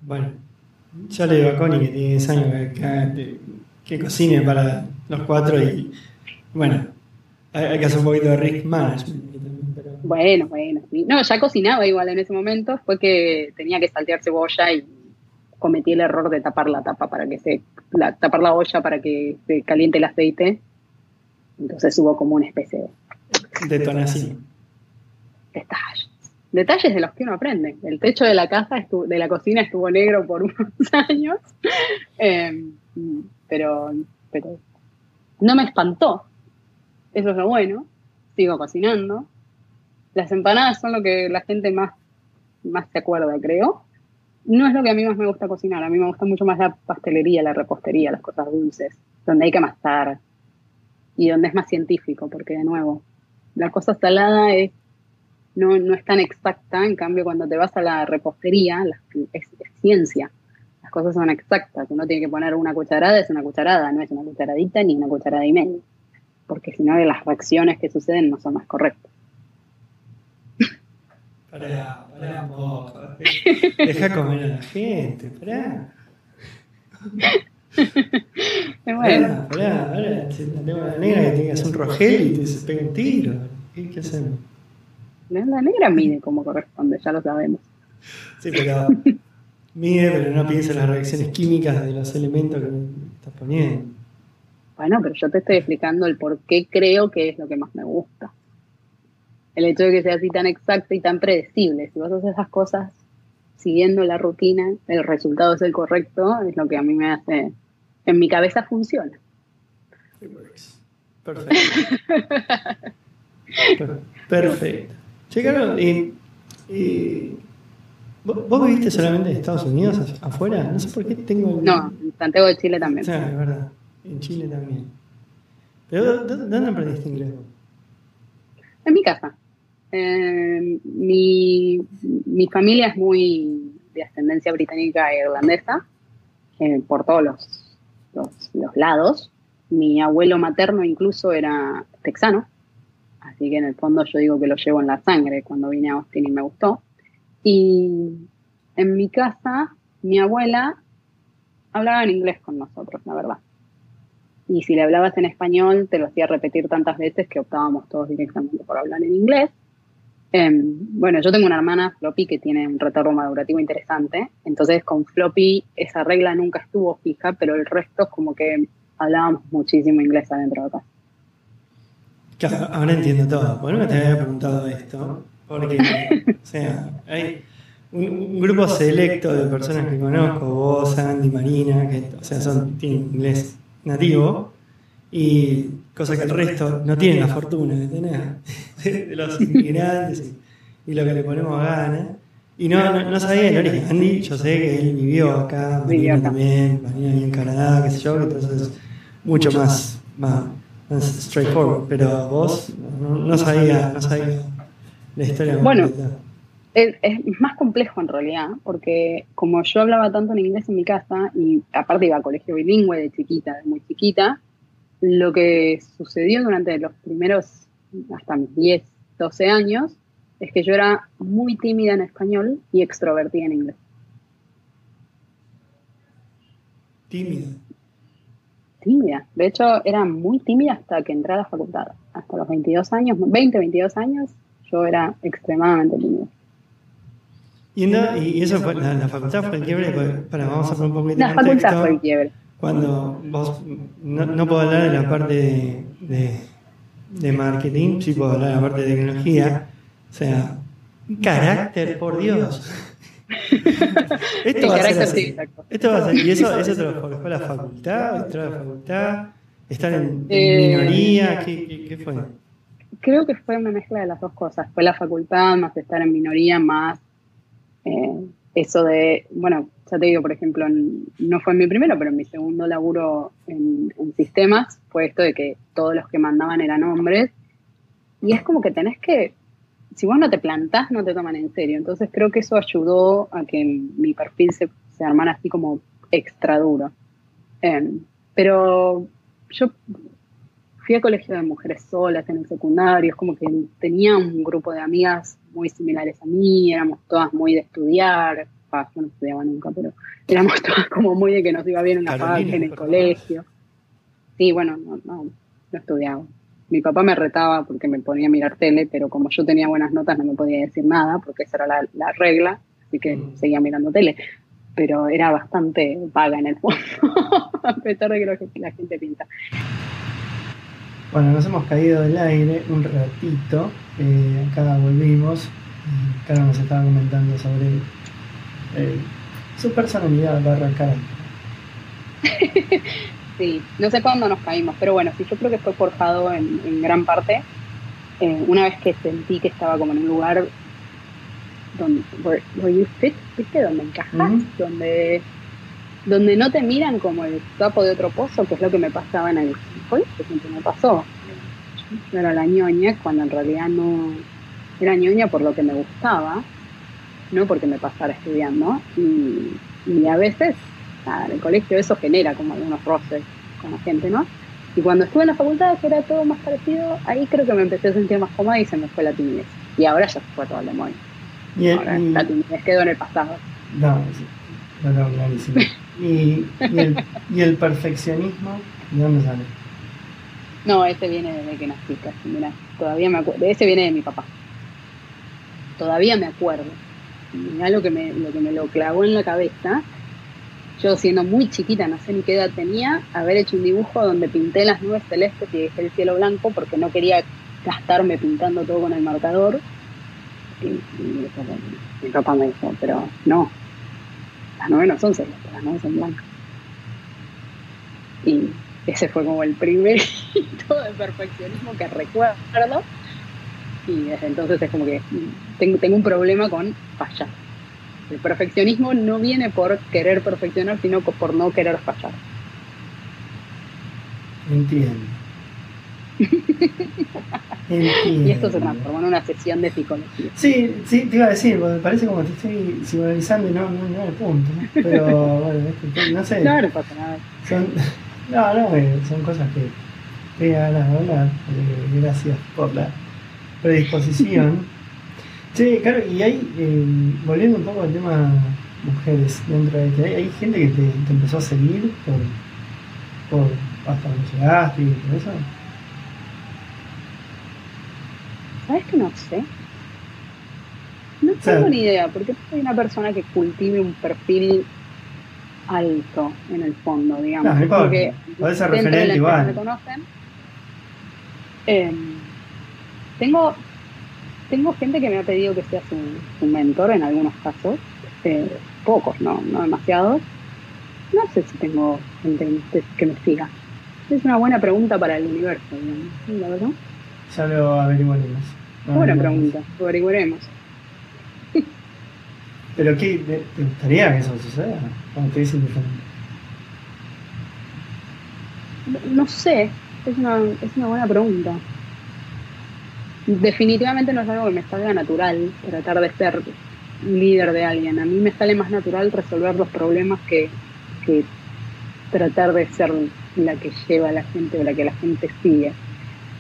Bueno, yo le digo a Connie que tiene 10 años que, cocine para los cuatro y bueno, hay, que hacer un poquito de risk management. Bueno, bueno. No, ya cocinaba igual en ese momento. Fue que tenía que saltear cebolla y cometí el error de tapar la tapa para que se. La, tapar la olla para que se caliente el aceite. Entonces hubo como una especie de. Detonación. Detalles. Detalles de los que uno aprende. El techo de la casa, de la cocina estuvo negro por unos años. Em, pero, pero no me espantó. Eso es lo bueno. Sigo cocinando las empanadas son lo que la gente más, más se acuerda, creo. No es lo que a mí más me gusta cocinar, a mí me gusta mucho más la pastelería, la repostería, las cosas dulces, donde hay que amasar y donde es más científico, porque de nuevo, la cosa salada es, no, no es tan exacta, en cambio cuando te vas a la repostería es, ciencia, las cosas son exactas, uno tiene que poner una cucharada, es una cucharada, no es una cucharadita ni una cucharada y media, porque si no las reacciones que suceden no son más correctas. Pará, pará un poco. Deja comer a la gente, pará. Bueno. Pará, pará, Tengo la negra que tiene que hacer un rogel y te se pega un tiro. ¿Qué, qué hacemos? La negra mide como corresponde, ya lo sabemos. Sí, pero mide, pero no piensa en las reacciones químicas de los elementos que estás poniendo. Bueno, pero yo te estoy explicando el por qué creo que es lo que más me gusta el hecho de que sea así tan exacto y tan predecible. Si vos haces esas cosas siguiendo la rutina, el resultado es el correcto, es lo que a mí me hace, en mi cabeza funciona. Perfecto. Perfecto. Che, Carlos, y, ¿vos, viviste solamente en Estados Unidos, afuera? No sé por qué tengo... No, en Santiago de Chile también. Sí, es verdad. En Chile también. ¿Pero dónde aprendiste inglés? En mi casa. Eh, mi, mi, familia es muy de ascendencia británica e irlandesa, eh, por todos los, los, lados. Mi abuelo materno incluso era texano, así que en el fondo yo digo que lo llevo en la sangre cuando vine a Austin y me gustó. Y en mi casa mi abuela hablaba en inglés con nosotros, la verdad. Y si le hablabas en español, te lo hacía repetir tantas veces que optábamos todos directamente por hablar en inglés. Em, bueno, yo tengo una hermana, Floppy, que tiene un retorno madurativo interesante. Entonces, con Floppy, esa regla nunca estuvo fija, pero el resto es como que hablábamos muchísimo inglés adentro de casa. Claro, ahora entiendo todo. Bueno, me te había preguntado esto, porque, o sea, hay un, grupo selecto de personas que conozco, vos, Andy, Marina, que, o sea, son, tienen inglés nativo, y cosa que el resto no tienen la fortuna de tener, de los inmigrantes y, lo que le ponemos a gana. Y no, no, sabía el origen. Andy, yo sé que él vivió acá, Marina también, Marina en Canadá, qué sé yo, entonces es mucho más, más, straightforward. Pero vos no, sabía, no sabía la historia. Bueno, es, más complejo en realidad, porque como yo hablaba tanto en inglés en mi casa, y aparte iba a colegio bilingüe de chiquita, de muy chiquita, lo que sucedió durante los primeros, hasta mis 10, 12 años, es que yo era muy tímida en español y extrovertida en inglés. Tímida. Tímida. De hecho, era muy tímida hasta que entré a la facultad. Hasta los 22 años, 20, 22 años, yo era extremadamente tímida. Y, eso fue, la, facultad fue el quiebre, para, vamos a poner un poco de La facultad fue el quiebre. Cuando vos, no, puedo hablar de la parte de, de, marketing, sí puedo hablar de la parte de tecnología. O sea, carácter, por Dios. Esto va a ser así. Esto va a ser, y eso, eso te lo fue la facultad, entró a la facultad, estar en, eh, minoría, ¿qué, qué, fue? Creo que fue una mezcla de las dos cosas. Fue la facultad, más estar en minoría, más eh, eso de, bueno, ya te digo, por ejemplo, no fue en mi primero, pero en mi segundo laburo en, sistemas fue esto de que todos los que mandaban eran hombres. Y es como que tenés que, si vos no te plantás, no te toman en serio. Entonces creo que eso ayudó a que mi perfil se, se armara así como extra duro. Em, pero yo fui a colegio de mujeres solas en el secundario, es como que tenía un grupo de amigas muy similares a mí, éramos todas muy de estudiar, yo no estudiaba nunca, pero éramos todas como muy de que nos iba bien en la paz, en el colegio. Sí, bueno, no, no, no estudiaba. Mi papá me retaba porque me ponía a mirar tele, pero como yo tenía buenas notas no me podía decir nada, porque esa era la, regla, así que mm. seguía mirando tele. Pero era bastante vaga en el fondo, a pesar de que, lo que la gente pinta. Bueno, nos hemos caído del aire un ratito. Eh, acá volvimos. Cara nos estaba comentando sobre eh, su personalidad barra cara. sí, no sé cuándo nos caímos, pero bueno, sí, yo creo que fue forjado en, gran parte. Eh, una vez que sentí que estaba como en un lugar donde where, you fit, ¿viste? Donde encajas, donde donde no te miran como el sapo de otro pozo, que es lo que me pasaba en el colegio, siempre me pasó. Yo era la ñoña cuando en realidad no era ñoña por lo que me gustaba, no porque me pasara estudiando. Y, y a veces, en el colegio eso genera como algunos roces con la gente, ¿no? Y cuando estuve en la facultad, que era todo más parecido, ahí creo que me empecé a sentir más cómoda y se me fue la timidez. Y ahora ya se fue todo el demonio. Y ahora la timidez quedó en el pasado. No, no, no, clarísimo. ¿Y, el, ¿Y el perfeccionismo de dónde sale? No, ese viene desde que nací, casi, mira, todavía me acuerdo, ese viene de mi papá. Todavía me acuerdo. Mirá lo que me, lo que me lo clavó en la cabeza. Yo siendo muy chiquita, no sé ni qué edad tenía, haber hecho un dibujo donde pinté las nubes celestes y dejé el cielo blanco porque no quería gastarme pintando todo con el marcador. Y, mi papá me dijo, pero no, las nubes no son celestes, las nubes son blancas. Y ese fue como el primer hito de perfeccionismo que recuerdo. Y desde entonces es como que tengo, tengo un problema con fallar. El perfeccionismo no viene por querer perfeccionar, sino por no querer fallar. Entiendo. Y esto se transformó en una sesión de psicología. Sí, sí, te iba a decir, porque parece como que te estoy psicoanalizando y no, no, no el punto. Pero bueno, no sé. No, no pasa nada. Son, no, no, son cosas que hablar. Eh, gracias por la predisposición. sí, claro, y ahí, eh, volviendo un poco al tema mujeres dentro de ti? ¿Hay gente que te, empezó a seguir por, por hasta donde llegaste y todo eso? ¿Sabes que no sé? No tengo ni idea, porque soy una persona que cultive un perfil alto en el fondo, digamos. No, porque puede ser referente igual. Me conocen, eh, tengo, tengo gente que me ha pedido que sea su, mentor en algunos casos, eh, pocos, no, no demasiados. No sé si tengo gente que me siga. Es una buena pregunta para el universo, digamos, ¿la verdad? Ya lo averiguaremos. buena pregunta, lo averiguaremos. ¿Pero qué te gustaría que eso suceda? Cuando te dicen diferente. No sé, es una, es una buena pregunta. Definitivamente no es algo que me salga natural tratar de ser líder de alguien. A mí me sale más natural resolver los problemas que, que tratar de ser la que lleva a la gente o la que la gente sigue.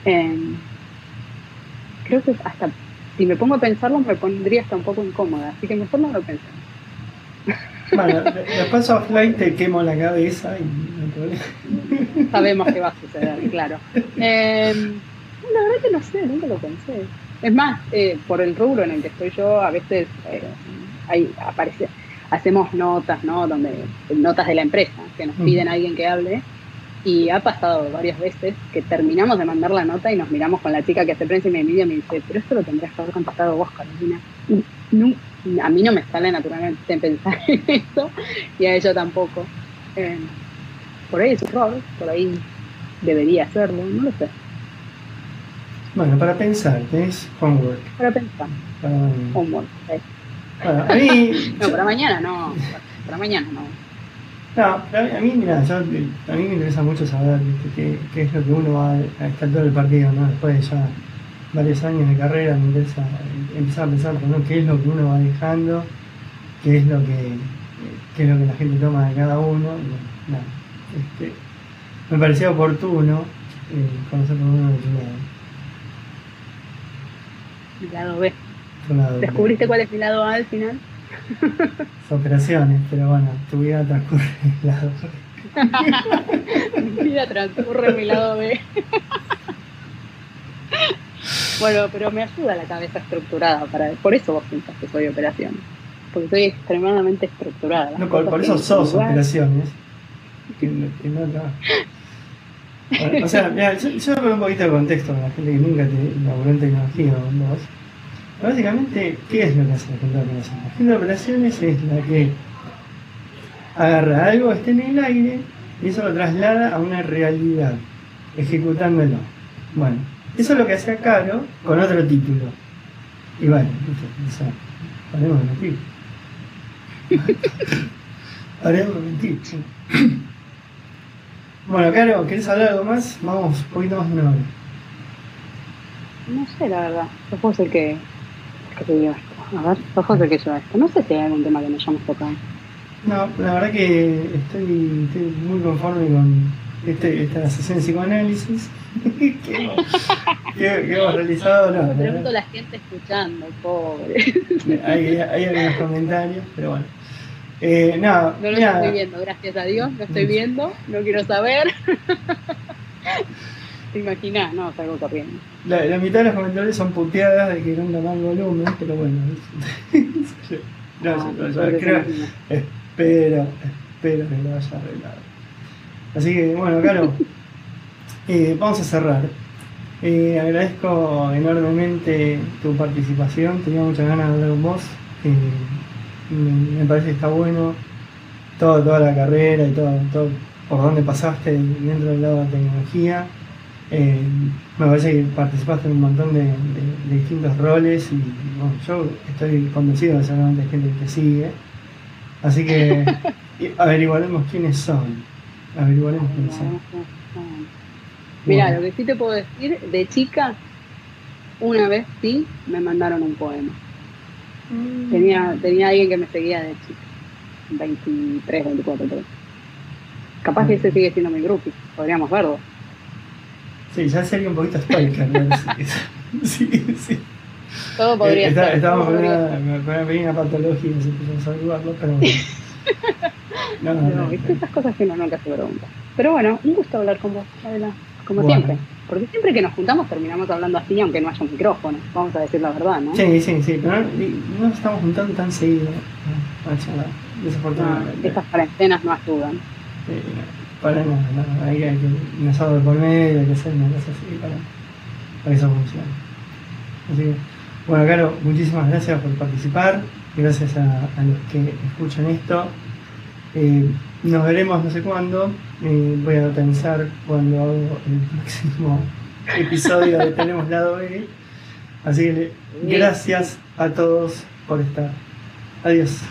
Em, creo que hasta si me pongo a pensarlo me pondría hasta un poco incómoda, así que mejor no lo pensé. Bueno, después offline te quemo la cabeza y no Sabemos que va a suceder, claro. Em, la verdad que no sé, nunca lo pensé. Es más, eh, por el rubro en el que estoy yo, a veces eh, ahí aparece, hacemos notas, ¿no? Donde, notas de la empresa, que nos piden a alguien que hable y ha pasado varias veces que terminamos de mandar la nota y nos miramos con la chica que hace prensa y me mira y me dice, pero esto lo tendrías que haber contestado vos, Carolina. a mí no me sale naturalmente pensar en esto y a ella tampoco. Eh, por ahí es un error, por ahí debería hacerlo, no lo sé. Bueno, para pensar, tenés homework. Para pensar. Homework. Bueno, a mí... no, para mañana no. Para mañana no. No, a mí, mira, a mí me interesa mucho saber qué, qué, es lo que uno va a estar todo el partido, ¿no? Después de ya varios años de carrera, me interesa empezar a pensar ¿no? qué es lo que uno va dejando, qué es lo que, qué es lo que la gente toma de cada uno. este, me parecía oportuno eh, conocer por uno de lado. B. ¿Descubriste cuál es mi lado A al final? operaciones, pero bueno, tu vida transcurre en mi lado B. mi vida transcurre en mi lado B. bueno, pero me ayuda la cabeza estructurada, para por eso vos pensás que soy operaciones. Porque soy extremadamente estructurada. No, por, eso sos operaciones. Que, no, o sea, mira, yo, yo voy un poquito de contexto con la gente que nunca te laburó en tecnología vos. Básicamente, ¿qué es lo que hace la gente de operaciones? La gente de operaciones es la que agarra algo que esté en el aire y eso lo traslada a una realidad, ejecutándolo. Bueno, eso es lo que hacía Caro con otro título. Y bueno, o sea, paremos de mentir. paremos de mentir. Bueno, Caro, ¿querés hablar algo más? Vamos, un poquito más de una hora. No sé, la verdad. Yo puedo ser que que esto. A ver, ojos de que yo esto. No sé si hay algún tema que no hayamos tocado. No, la verdad que estoy, estoy muy conforme con este, esta sesión de psicoanálisis que, hemos, realizado. No, Me pregunto la gente escuchando, pobre. Hay, hay algunos comentarios, pero bueno. Eh, no, no lo estoy viendo, gracias a Dios, lo estoy viendo, no quiero saber. ¿Te imaginas? No, salgo corriendo. La, la, mitad de los comentarios son puteadas de que no mal volumen, pero bueno. no, no, no, creo, espero, espero que lo haya arreglado. Así que, bueno, Caro, eh, vamos a cerrar. Eh, agradezco enormemente tu participación, tenía muchas ganas de hablar con vos. Eh, me, me, parece que está bueno todo, toda la carrera y todo, todo por donde pasaste dentro del lado de la tecnología. Eh, me parece que participaste en un montón de, distintos roles y bueno, yo estoy convencido de que seguramente hay gente que te sigue. Así que averiguaremos quiénes son. Averiguaremos quiénes son. Mira, lo que sí te puedo decir, de chica, una vez sí me mandaron un poema. Mm. Tenía, tenía alguien que me seguía de chica. 23, 24, 3. Capaz que ese sigue siendo mi grupo, podríamos verlo. Sí, ya sería un poquito Spiker. ¿no? sí, sí. Todo podría Está, ser. Estábamos con una, una pequeña patología empezamos a saludarlo, pero bueno. No, no, no, No, viste, esas cosas que uno nunca se pregunta. Pero bueno, un gusto hablar con vos, Adela, como Bueno. siempre. Porque siempre que nos juntamos terminamos hablando así, aunque no haya un micrófono. Vamos a decir la verdad, ¿no? Sí, sí, sí, pero no, no nos estamos juntando tan seguido a charlar, No, desafortunadamente. estas cuarentenas no ayudan. Eh, para nada, no, hay que, hay que un asado de por medio, hay que hacer una cosa así para, para que eso funcione. Así que, bueno, Caro, muchísimas gracias por participar, gracias a, a los que escuchan esto. Eh, nos veremos no sé cuándo, eh, voy a pensar cuando hago el próximo episodio de Tenemos Lado B. Así que gracias a todos por estar. Adiós.